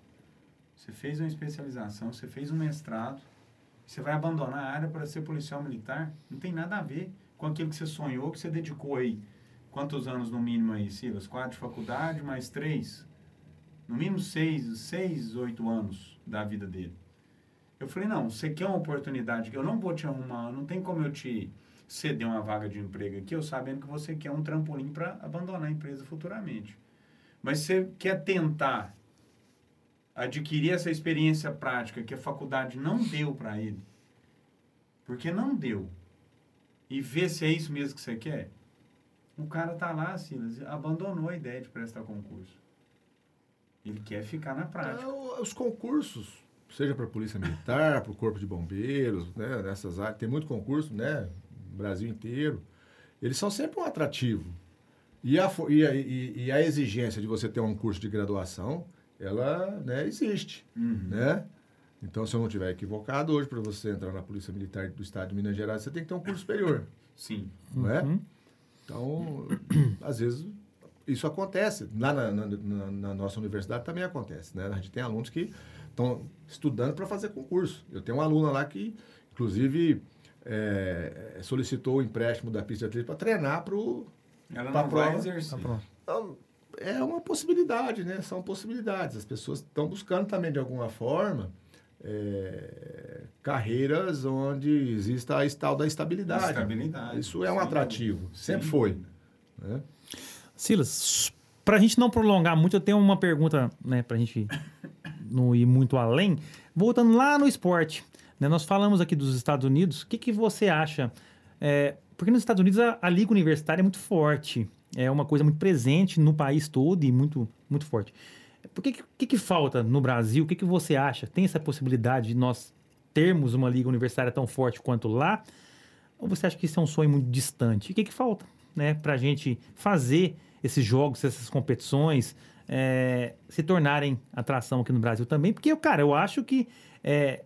você fez uma especialização, você fez um mestrado, você vai abandonar a área para ser policial militar? Não tem nada a ver com aquilo que você sonhou, que você dedicou aí. Quantos anos no mínimo aí, Silas? Quatro de faculdade, mais três? No mínimo seis, seis, oito anos da vida dele. Eu falei, não, você quer uma oportunidade, eu não vou te arrumar, não tem como eu te ceder uma vaga de emprego aqui, eu sabendo que você quer um trampolim para abandonar a empresa futuramente. Mas você quer tentar adquirir essa experiência prática que a faculdade não deu para ele, porque não deu, e ver se é isso mesmo que você quer, o cara tá lá, Silas, abandonou a ideia de prestar concurso. Ele quer ficar na prática. Então, os concursos, seja para a Polícia Militar, para o Corpo de Bombeiros, né, nessas áreas, tem muito concurso, né, no Brasil inteiro, eles são sempre um atrativo. E a, e a, e- e a exigência de você ter um curso de graduação, ela né, existe, Uhum. né? Então, se eu não estiver equivocado, hoje, para você entrar na Polícia Militar do Estado de Minas Gerais, você tem que ter um curso superior, Sim. não é? Uhum. Então, às vezes, isso acontece. Lá na, na- na- na nossa universidade também acontece. Né? A gente tem alunos que estão estudando para fazer concurso. Eu tenho uma aluna lá que, inclusive, é, solicitou o empréstimo da pista de atletismo para treinar para o... Ela Pra não vai prova. Então, É uma possibilidade, né? São possibilidades. As pessoas estão buscando também, de alguma forma, é, carreiras onde exista a tal da estabilidade. Estabilidade. Isso é um Sem atrativo, dúvida. sempre Sem foi. né? Silas, para a gente não prolongar muito, eu tenho uma pergunta, né, para a gente não ir muito além. Voltando lá no esporte, né, nós falamos aqui dos Estados Unidos. O que, que você acha? É, porque nos Estados Unidos a, a liga universitária é muito forte, é uma coisa muito presente no país todo e muito, muito forte. Por que, que, que falta no Brasil? O que, que você acha? Tem essa possibilidade de nós termos uma liga universitária tão forte quanto lá? Ou você acha que isso é um sonho muito distante? O que, que falta né, para a gente fazer esses jogos, essas competições é, se tornarem atração aqui no Brasil também? Porque, cara, eu acho que é,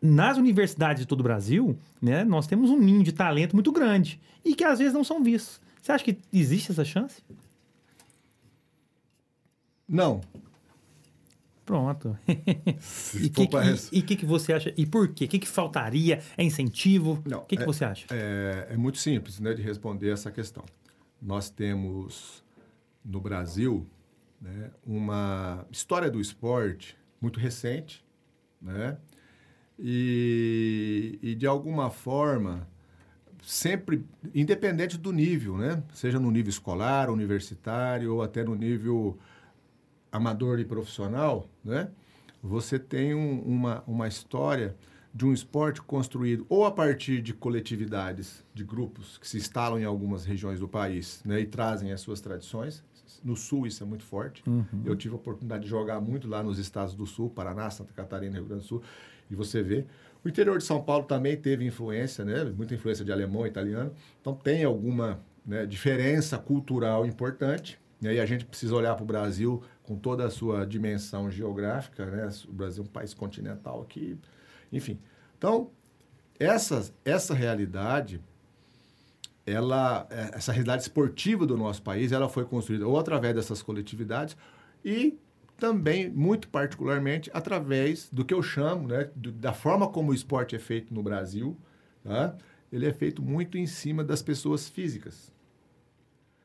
nas universidades de todo o Brasil, né, nós temos um ninho de talento muito grande e que às vezes não são vistos. Você acha que existe essa chance? Não. Pronto. E o que, que- e que, que você acha? E por quê? O que, faltaria? É incentivo? Não, o que, que é- você acha? É, é muito simples né, de responder essa questão. Nós temos no Brasil né, uma história do esporte muito recente, né? E, e de alguma forma sempre independente do nível, né? Seja no nível escolar, universitário ou até no nível amador e profissional, né? Você tem um- uma, uma história de um esporte construído ou a partir de coletividades, de grupos que se instalam em algumas regiões do país né, e trazem as suas tradições. No Sul isso é muito forte. Eu tive a oportunidade de jogar muito lá nos estados do Sul, Paraná, Santa Catarina, Rio Grande do Sul, e você vê. O interior de São Paulo também teve influência, né, muita influência de alemão e italiano. Então tem alguma né, diferença cultural importante. E aí a gente precisa olhar para o Brasil com toda a sua dimensão geográfica, né? O Brasil é um país continental aqui, enfim. Então, essa, essa realidade, ela, é, essa realidade esportiva do nosso país, ela foi construída ou através dessas coletividades e também, muito particularmente, através do que eu chamo, né, do- da forma como o esporte é feito no Brasil, tá? ele é feito muito em cima das pessoas físicas.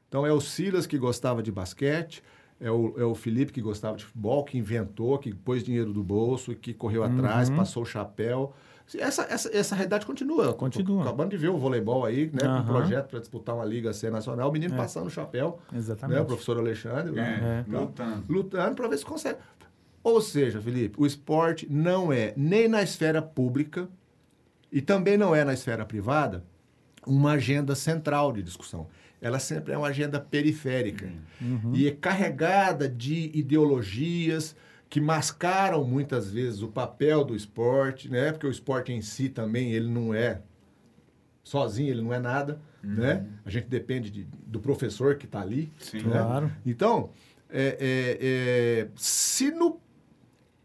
Então, é o Silas que gostava de basquete, é o, é o Felipe que gostava de futebol, que inventou, que pôs dinheiro do bolso, que correu atrás, passou o chapéu. Essa, essa, essa realidade continua. Continua. Acabando de ver o voleibol aí, né? Com Aham. um projeto para disputar uma Liga C Nacional, o menino passando o chapéu, Exatamente. né? O professor Alexandre. lá, É, né? lutando. lutando para ver se consegue. Ou seja, Felipe, o esporte não é nem na esfera pública e também não é na esfera privada uma agenda central de discussão. Ela sempre é uma agenda periférica e é carregada de ideologias que mascaram muitas vezes o papel do esporte, né? Porque o esporte em si também ele não é sozinho, ele não é nada, né? A gente depende de- do professor que está ali, Sim. né? Claro. Então, é, é, é, se, no,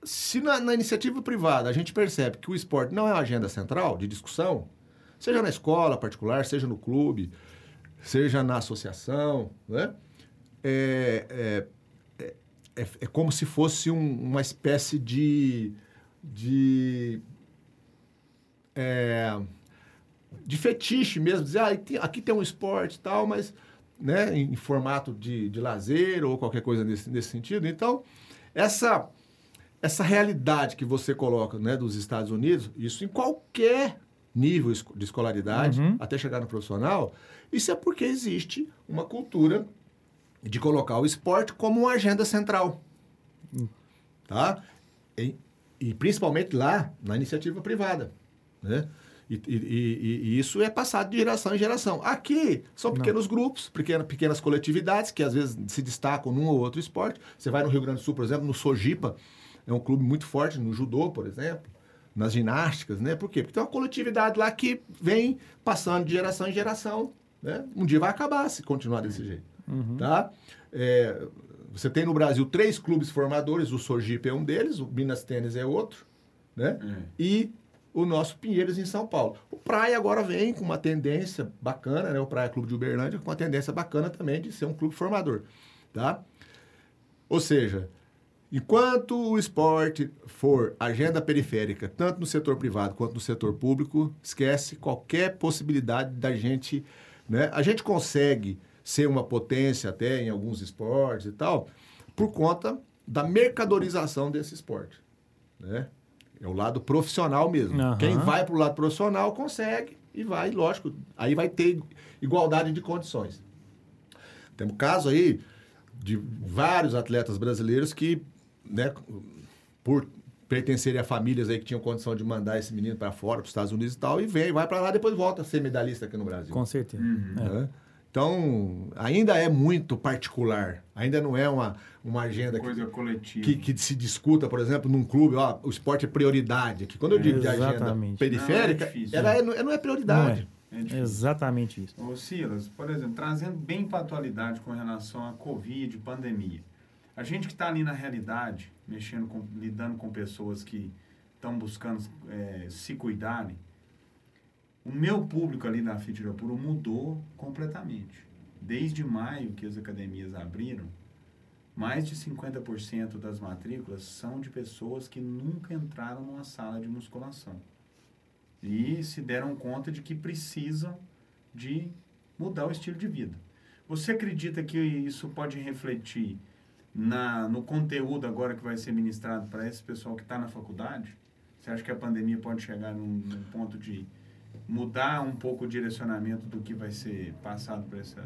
se na, na iniciativa privada a gente percebe que o esporte não é uma agenda central de discussão, seja na escola particular, seja no clube, seja na associação, né? é, é, é, é, como se fosse um- uma espécie de, de é, de fetiche mesmo, dizer, ah, aqui- tem um esporte e tal, mas né, em formato de, de lazer ou qualquer coisa nesse, nesse sentido. Então, essa, essa realidade que você coloca né, dos Estados Unidos, isso em qualquer nível de escolaridade, Uhum. até chegar no profissional, isso é porque existe uma cultura de colocar o esporte como uma agenda central. Tá? E, e principalmente lá, na iniciativa privada. Né? E, e- e- isso é passado de geração em geração. Aqui são pequenos grupos, pequena, pequenas coletividades que às vezes se destacam num ou outro esporte. Você vai no Rio Grande do Sul, por exemplo, no Sojipa, é um clube muito forte no judô, por exemplo, nas ginásticas, né? Por quê? Porque tem uma coletividade lá que vem passando de geração em geração. Né? Um dia vai acabar se continuar desse jeito. Tá? É, você tem no Brasil três clubes formadores, o Sojipa é um deles, o Minas Tênis é outro, né? É. E o nosso Pinheiros em São Paulo. O Praia agora vem com uma tendência bacana, né? O Praia Clube de Uberlândia com uma tendência bacana também de ser um clube formador, tá? Ou seja, enquanto o esporte for agenda periférica, tanto no setor privado quanto no setor público, esquece qualquer possibilidade da gente, né? A gente consegue ser uma potência até em alguns esportes e tal, por conta da mercadorização desse esporte, né? É o lado profissional mesmo. Aham. Quem vai para o lado profissional consegue e vai, lógico, aí vai ter igualdade de condições. Temos caso aí de vários atletas brasileiros que, né, por pertencerem a famílias aí que tinham condição de mandar esse menino para fora, para os Estados Unidos e tal, e vem, vai para lá, depois volta a ser medalhista aqui no Brasil. Com certeza. né? Então, ainda é muito particular. Ainda não é uma, uma agenda que, Coisa coletiva. que, que se discuta, por exemplo, num clube, ó, o esporte é prioridade. Que quando eu digo de agenda periférica, Não, é difícil, ela né? é- não é, não é prioridade. É difícil. Exatamente isso. Ô Silas, por exemplo, trazendo bem para a atualidade com relação à Covid, pandemia. A gente que está ali na realidade, mexendo com, lidando com pessoas que estão buscando eh, se cuidarem, o meu público ali na Fitirapura mudou completamente. Desde maio que as academias abriram, mais de 50% das matrículas são de pessoas que nunca entraram numa sala de musculação. E se deram conta de que precisam de mudar o estilo de vida. Você acredita que isso pode refletir na, no conteúdo agora que vai ser ministrado para esse pessoal que está na faculdade? Você acha que a pandemia pode chegar num, num ponto de mudar um pouco o direcionamento do que vai ser passado para essa...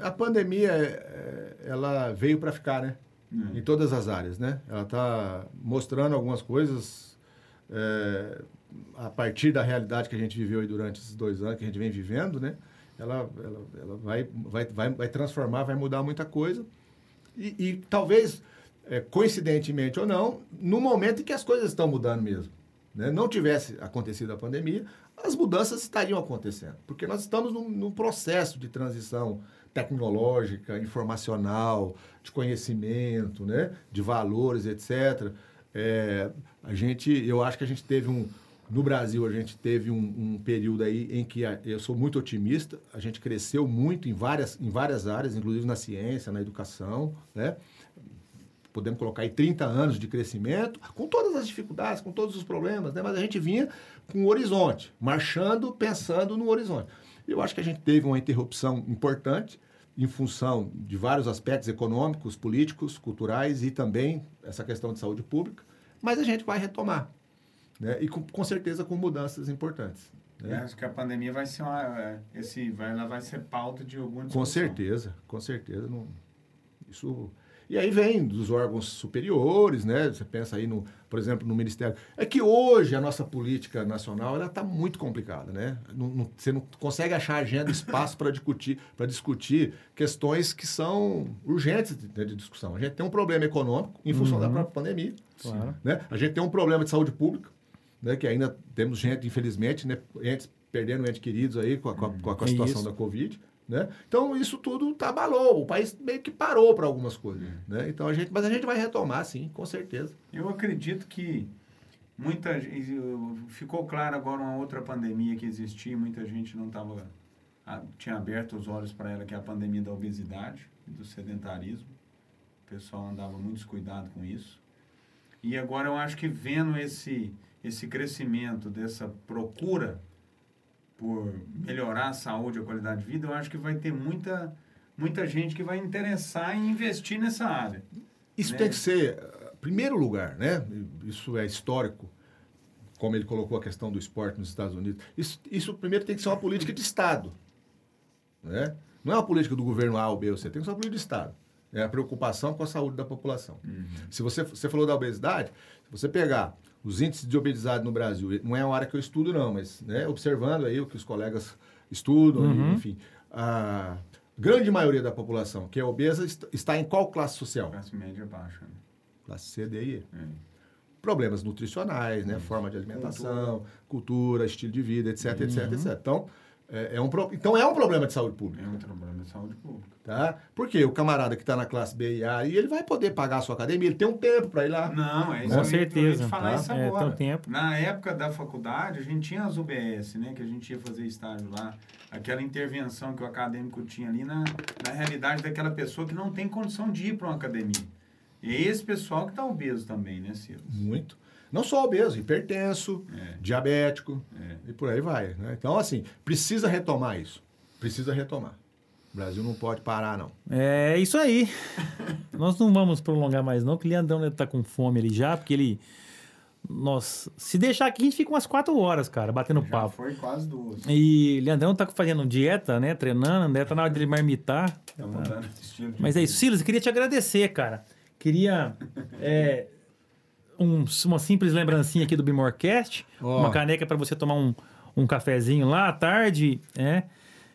A pandemia, é, é, ela veio para ficar, né? Em todas as áreas, né? Ela está mostrando algumas coisas é, a partir da realidade que a gente viveu durante esses dois anos, que a gente vem vivendo, né? Ela, ela, ela vai, vai, vai, vai transformar, vai mudar muita coisa. E, e talvez, é, coincidentemente ou não, no momento em que as coisas estão mudando mesmo. Né? Não tivesse acontecido a pandemia, as mudanças estariam acontecendo. Porque nós estamos num, num processo de transição tecnológica, informacional, de conhecimento, né? de valores, etc. É, a gente, eu acho que a gente teve um, no Brasil, a gente teve um, um período aí em que a- eu sou muito otimista, a gente cresceu muito em várias, em várias áreas, inclusive na ciência, na educação, né? Podemos colocar aí 30 anos de crescimento, com todas as dificuldades, com todos os problemas, né? Mas a gente vinha com um horizonte, marchando, pensando no horizonte. Eu acho que a gente teve uma interrupção importante em função de vários aspectos econômicos, políticos, culturais e também essa questão de saúde pública, mas a gente vai retomar né? E com, com certeza com mudanças importantes. Né? acho que a pandemia vai ser uma... é, Esse, vai, ela vai ser pauta de alguma Com certeza, com certeza. Não, isso. E aí vem dos órgãos superiores, né? Você pensa aí no, por exemplo, no Ministério. É que hoje a nossa política nacional ela está muito complicada, né? Não- não- você não consegue achar agenda, espaço para discutir, para discutir questões que são urgentes de, de discussão. A gente tem um problema econômico em função da própria pandemia. Claro. né? A gente tem um problema de saúde pública, né? que ainda temos gente, infelizmente, né? entes perdendo entes queridos aí com a, com a- com a- É situação da Covid. Né? Então, isso tudo tá abalou. O país meio que parou para algumas coisas. Né? Então, a gente, mas a gente vai retomar, sim, com certeza. Eu acredito que muita gente. Ficou claro agora uma outra pandemia que existia, muita gente não tava, tinha aberto os olhos para ela, que é a pandemia da obesidade e do sedentarismo. O pessoal andava muito descuidado com isso. E agora eu acho que vendo esse, esse crescimento dessa procura por melhorar a saúde e a qualidade de vida, eu acho que vai ter muita, muita gente que vai interessar em investir nessa área. Isso Né? tem que ser, eh, primeiro lugar, né? Isso é histórico, como ele colocou a questão do esporte nos Estados Unidos. Isso, isso primeiro tem que ser uma política de Estado. Né? Não é uma política do governo A ou B ou C, tem que ser uma política de Estado. É a preocupação com a saúde da população. Se você, você falou da obesidade, se você pegar os índices de obesidade no Brasil, não é uma área que eu estudo não, mas né, observando aí o que os colegas estudam, enfim, a grande maioria da população que é obesa est- está em qual classe social? Classe média baixa. Né? Classe C, D e E. É. Problemas nutricionais, né? Forma de alimentação, cultura, estilo de vida, etc, etc, etc. Então é, é um pro- então é um problema de saúde pública. É um problema de saúde pública. Tá? Porque o camarada que está na classe B e A, e ele vai poder pagar a sua academia, ele tem um tempo para ir lá. Não, é isso Com ia certeza, te falar tá? isso É, agora. tem um tempo. Na época da faculdade, a gente tinha as UBS, né? Que a gente ia fazer estágio lá. Aquela intervenção que o acadêmico tinha ali na, na realidade daquela pessoa que não tem condição de ir para uma academia. E é esse pessoal que está obeso também, né, Silas? Muito. Não só obeso, hipertenso, É. diabético, É. e por aí vai. né? Então, assim, precisa retomar isso. Precisa retomar. O Brasil não pode parar, não. É isso aí. Nós não vamos prolongar mais, não, que o Leandrão deve estar com fome ali já, porque ele Nós, se deixar aqui, a gente fica umas quatro horas, cara, batendo Já papo. foi quase duas. E Leandrão tá fazendo dieta, né? Treinando, né? Tá na hora de ele marmitar. Tá mudando estilo de Mas é isso. Silas, eu queria te agradecer, cara. Queria é, um- uma simples lembrancinha aqui do Bimorcast. Ó. Uma caneca para você tomar um, um cafezinho lá à tarde, né?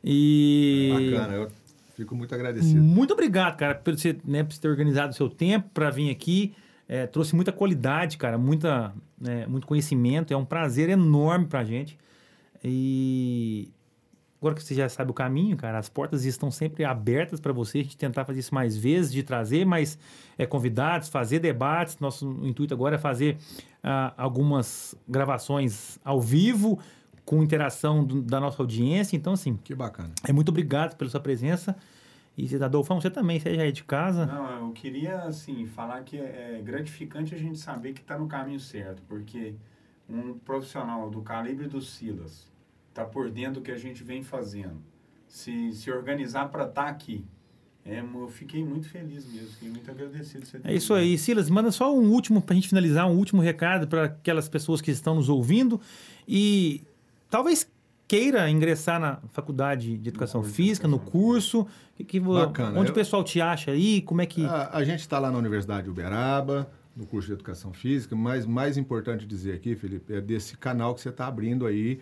E... Bacana, eu fico muito agradecido. Muito obrigado, cara, por você, né, por você ter organizado o seu tempo para vir aqui. É, trouxe muita qualidade, cara, muita, né, muito conhecimento. É um prazer enorme pra gente. E agora que você já sabe o caminho, cara, as portas estão sempre abertas para você. A gente tentar fazer isso mais vezes, de trazer mais é, convidados, fazer debates. Nosso intuito agora é fazer ah, algumas gravações ao vivo, com interação do- da nossa audiência. Então, assim, Que bacana. é muito obrigado pela sua presença. E Adolfão, você também, você já é de casa. Não, eu queria, assim, falar que é gratificante a gente saber que está no caminho certo, porque um profissional do calibre do Silas está por dentro do que a gente vem fazendo, se, se organizar para estar aqui. É, eu fiquei muito feliz mesmo, fiquei muito agradecido. de você ter É isso aí. Silas, manda só um último, para a gente finalizar, um último recado para aquelas pessoas que estão nos ouvindo e talvez queira ingressar na faculdade de educação física, no educação curso. Que, que Bacana. Onde Eu- o pessoal te acha aí? Como é que. A, a gente está lá na Universidade de Uberaba, no curso de Educação Física, mas mais importante dizer aqui, Felipe, é desse canal que você está abrindo aí,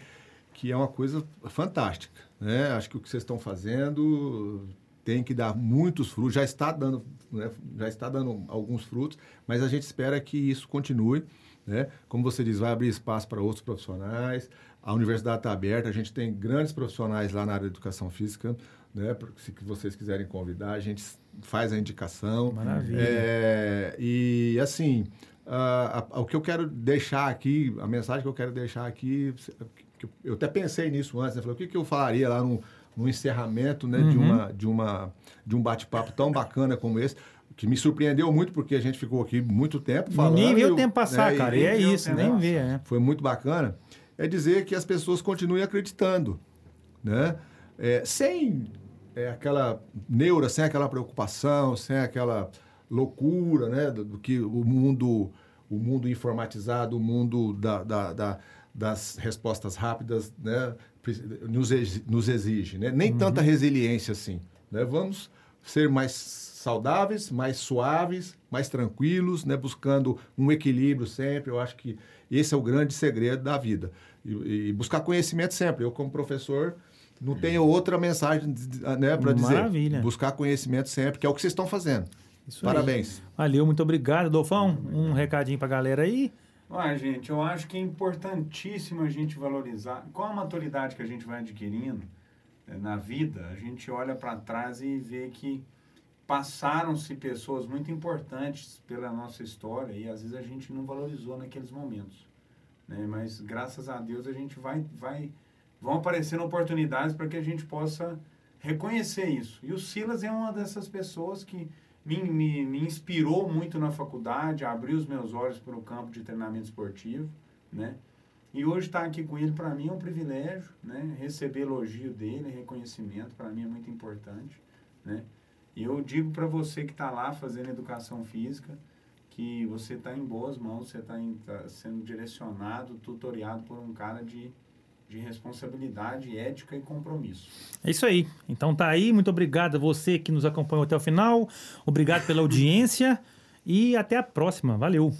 que é uma coisa fantástica. Né? Acho que o que vocês estão fazendo tem que dar muitos frutos, já está dando, né? já está dando alguns frutos, mas a gente espera que isso continue. Né? Como você diz, vai abrir espaço para outros profissionais. A universidade está aberta, a gente tem grandes profissionais lá na área de educação física. Né? Se vocês quiserem convidar, a gente faz a indicação. Maravilha. É, e assim, o que eu quero deixar aqui, a mensagem que eu quero deixar aqui, eu- até pensei nisso antes, né? Falei, o que, que eu falaria lá no, no encerramento né, de, Uhum. uma, de, uma, de um bate-papo tão bacana como esse, que me surpreendeu muito, porque a gente ficou aqui muito tempo falando. nem e o tempo passar, né, e- cara. E, nem é isso, nem vê. É. foi muito bacana, é dizer que as pessoas continuem acreditando, né? É, sem é, aquela neura, sem aquela preocupação, sem aquela loucura, né? Do, do que o mundo, o mundo informatizado, o mundo da, da- da- das respostas rápidas, né? Nos, exi- nos exige, né? Nem tanta resiliência assim, né? Vamos ser mais saudáveis, mais suaves, mais tranquilos, né? buscando um equilíbrio sempre. Eu acho que esse é o grande segredo da vida. E, e buscar conhecimento sempre. Eu, como professor, não tenho outra mensagem né, para dizer. Maravilha. Buscar conhecimento sempre, que é o que vocês estão fazendo. Isso aí. Parabéns. Valeu, muito obrigado, Adolfão. Um recadinho pra galera aí. Ah, gente, eu acho que é importantíssimo a gente valorizar. Com a maturidade que a gente vai adquirindo eh, na vida, a gente olha para trás e vê que passaram-se pessoas muito importantes pela nossa história e às vezes a gente não valorizou naqueles momentos. Né? Mas graças a Deus a gente vai, vai vão aparecendo oportunidades para que a gente possa reconhecer isso. E o Silas é uma dessas pessoas que me, me, me inspirou muito na faculdade, abriu os meus olhos para o campo de treinamento esportivo, né? E hoje estar aqui com ele para mim é um privilégio, né? Receber elogio dele, reconhecimento para mim é muito importante, né? E eu digo para você que está lá fazendo educação física que você está em boas mãos, você está tá sendo direcionado, tutoriado por um cara de, de responsabilidade, ética e compromisso. É isso aí. Então tá aí. Muito obrigado a você que nos acompanhou até o final. Obrigado pela audiência. E até a próxima. Valeu.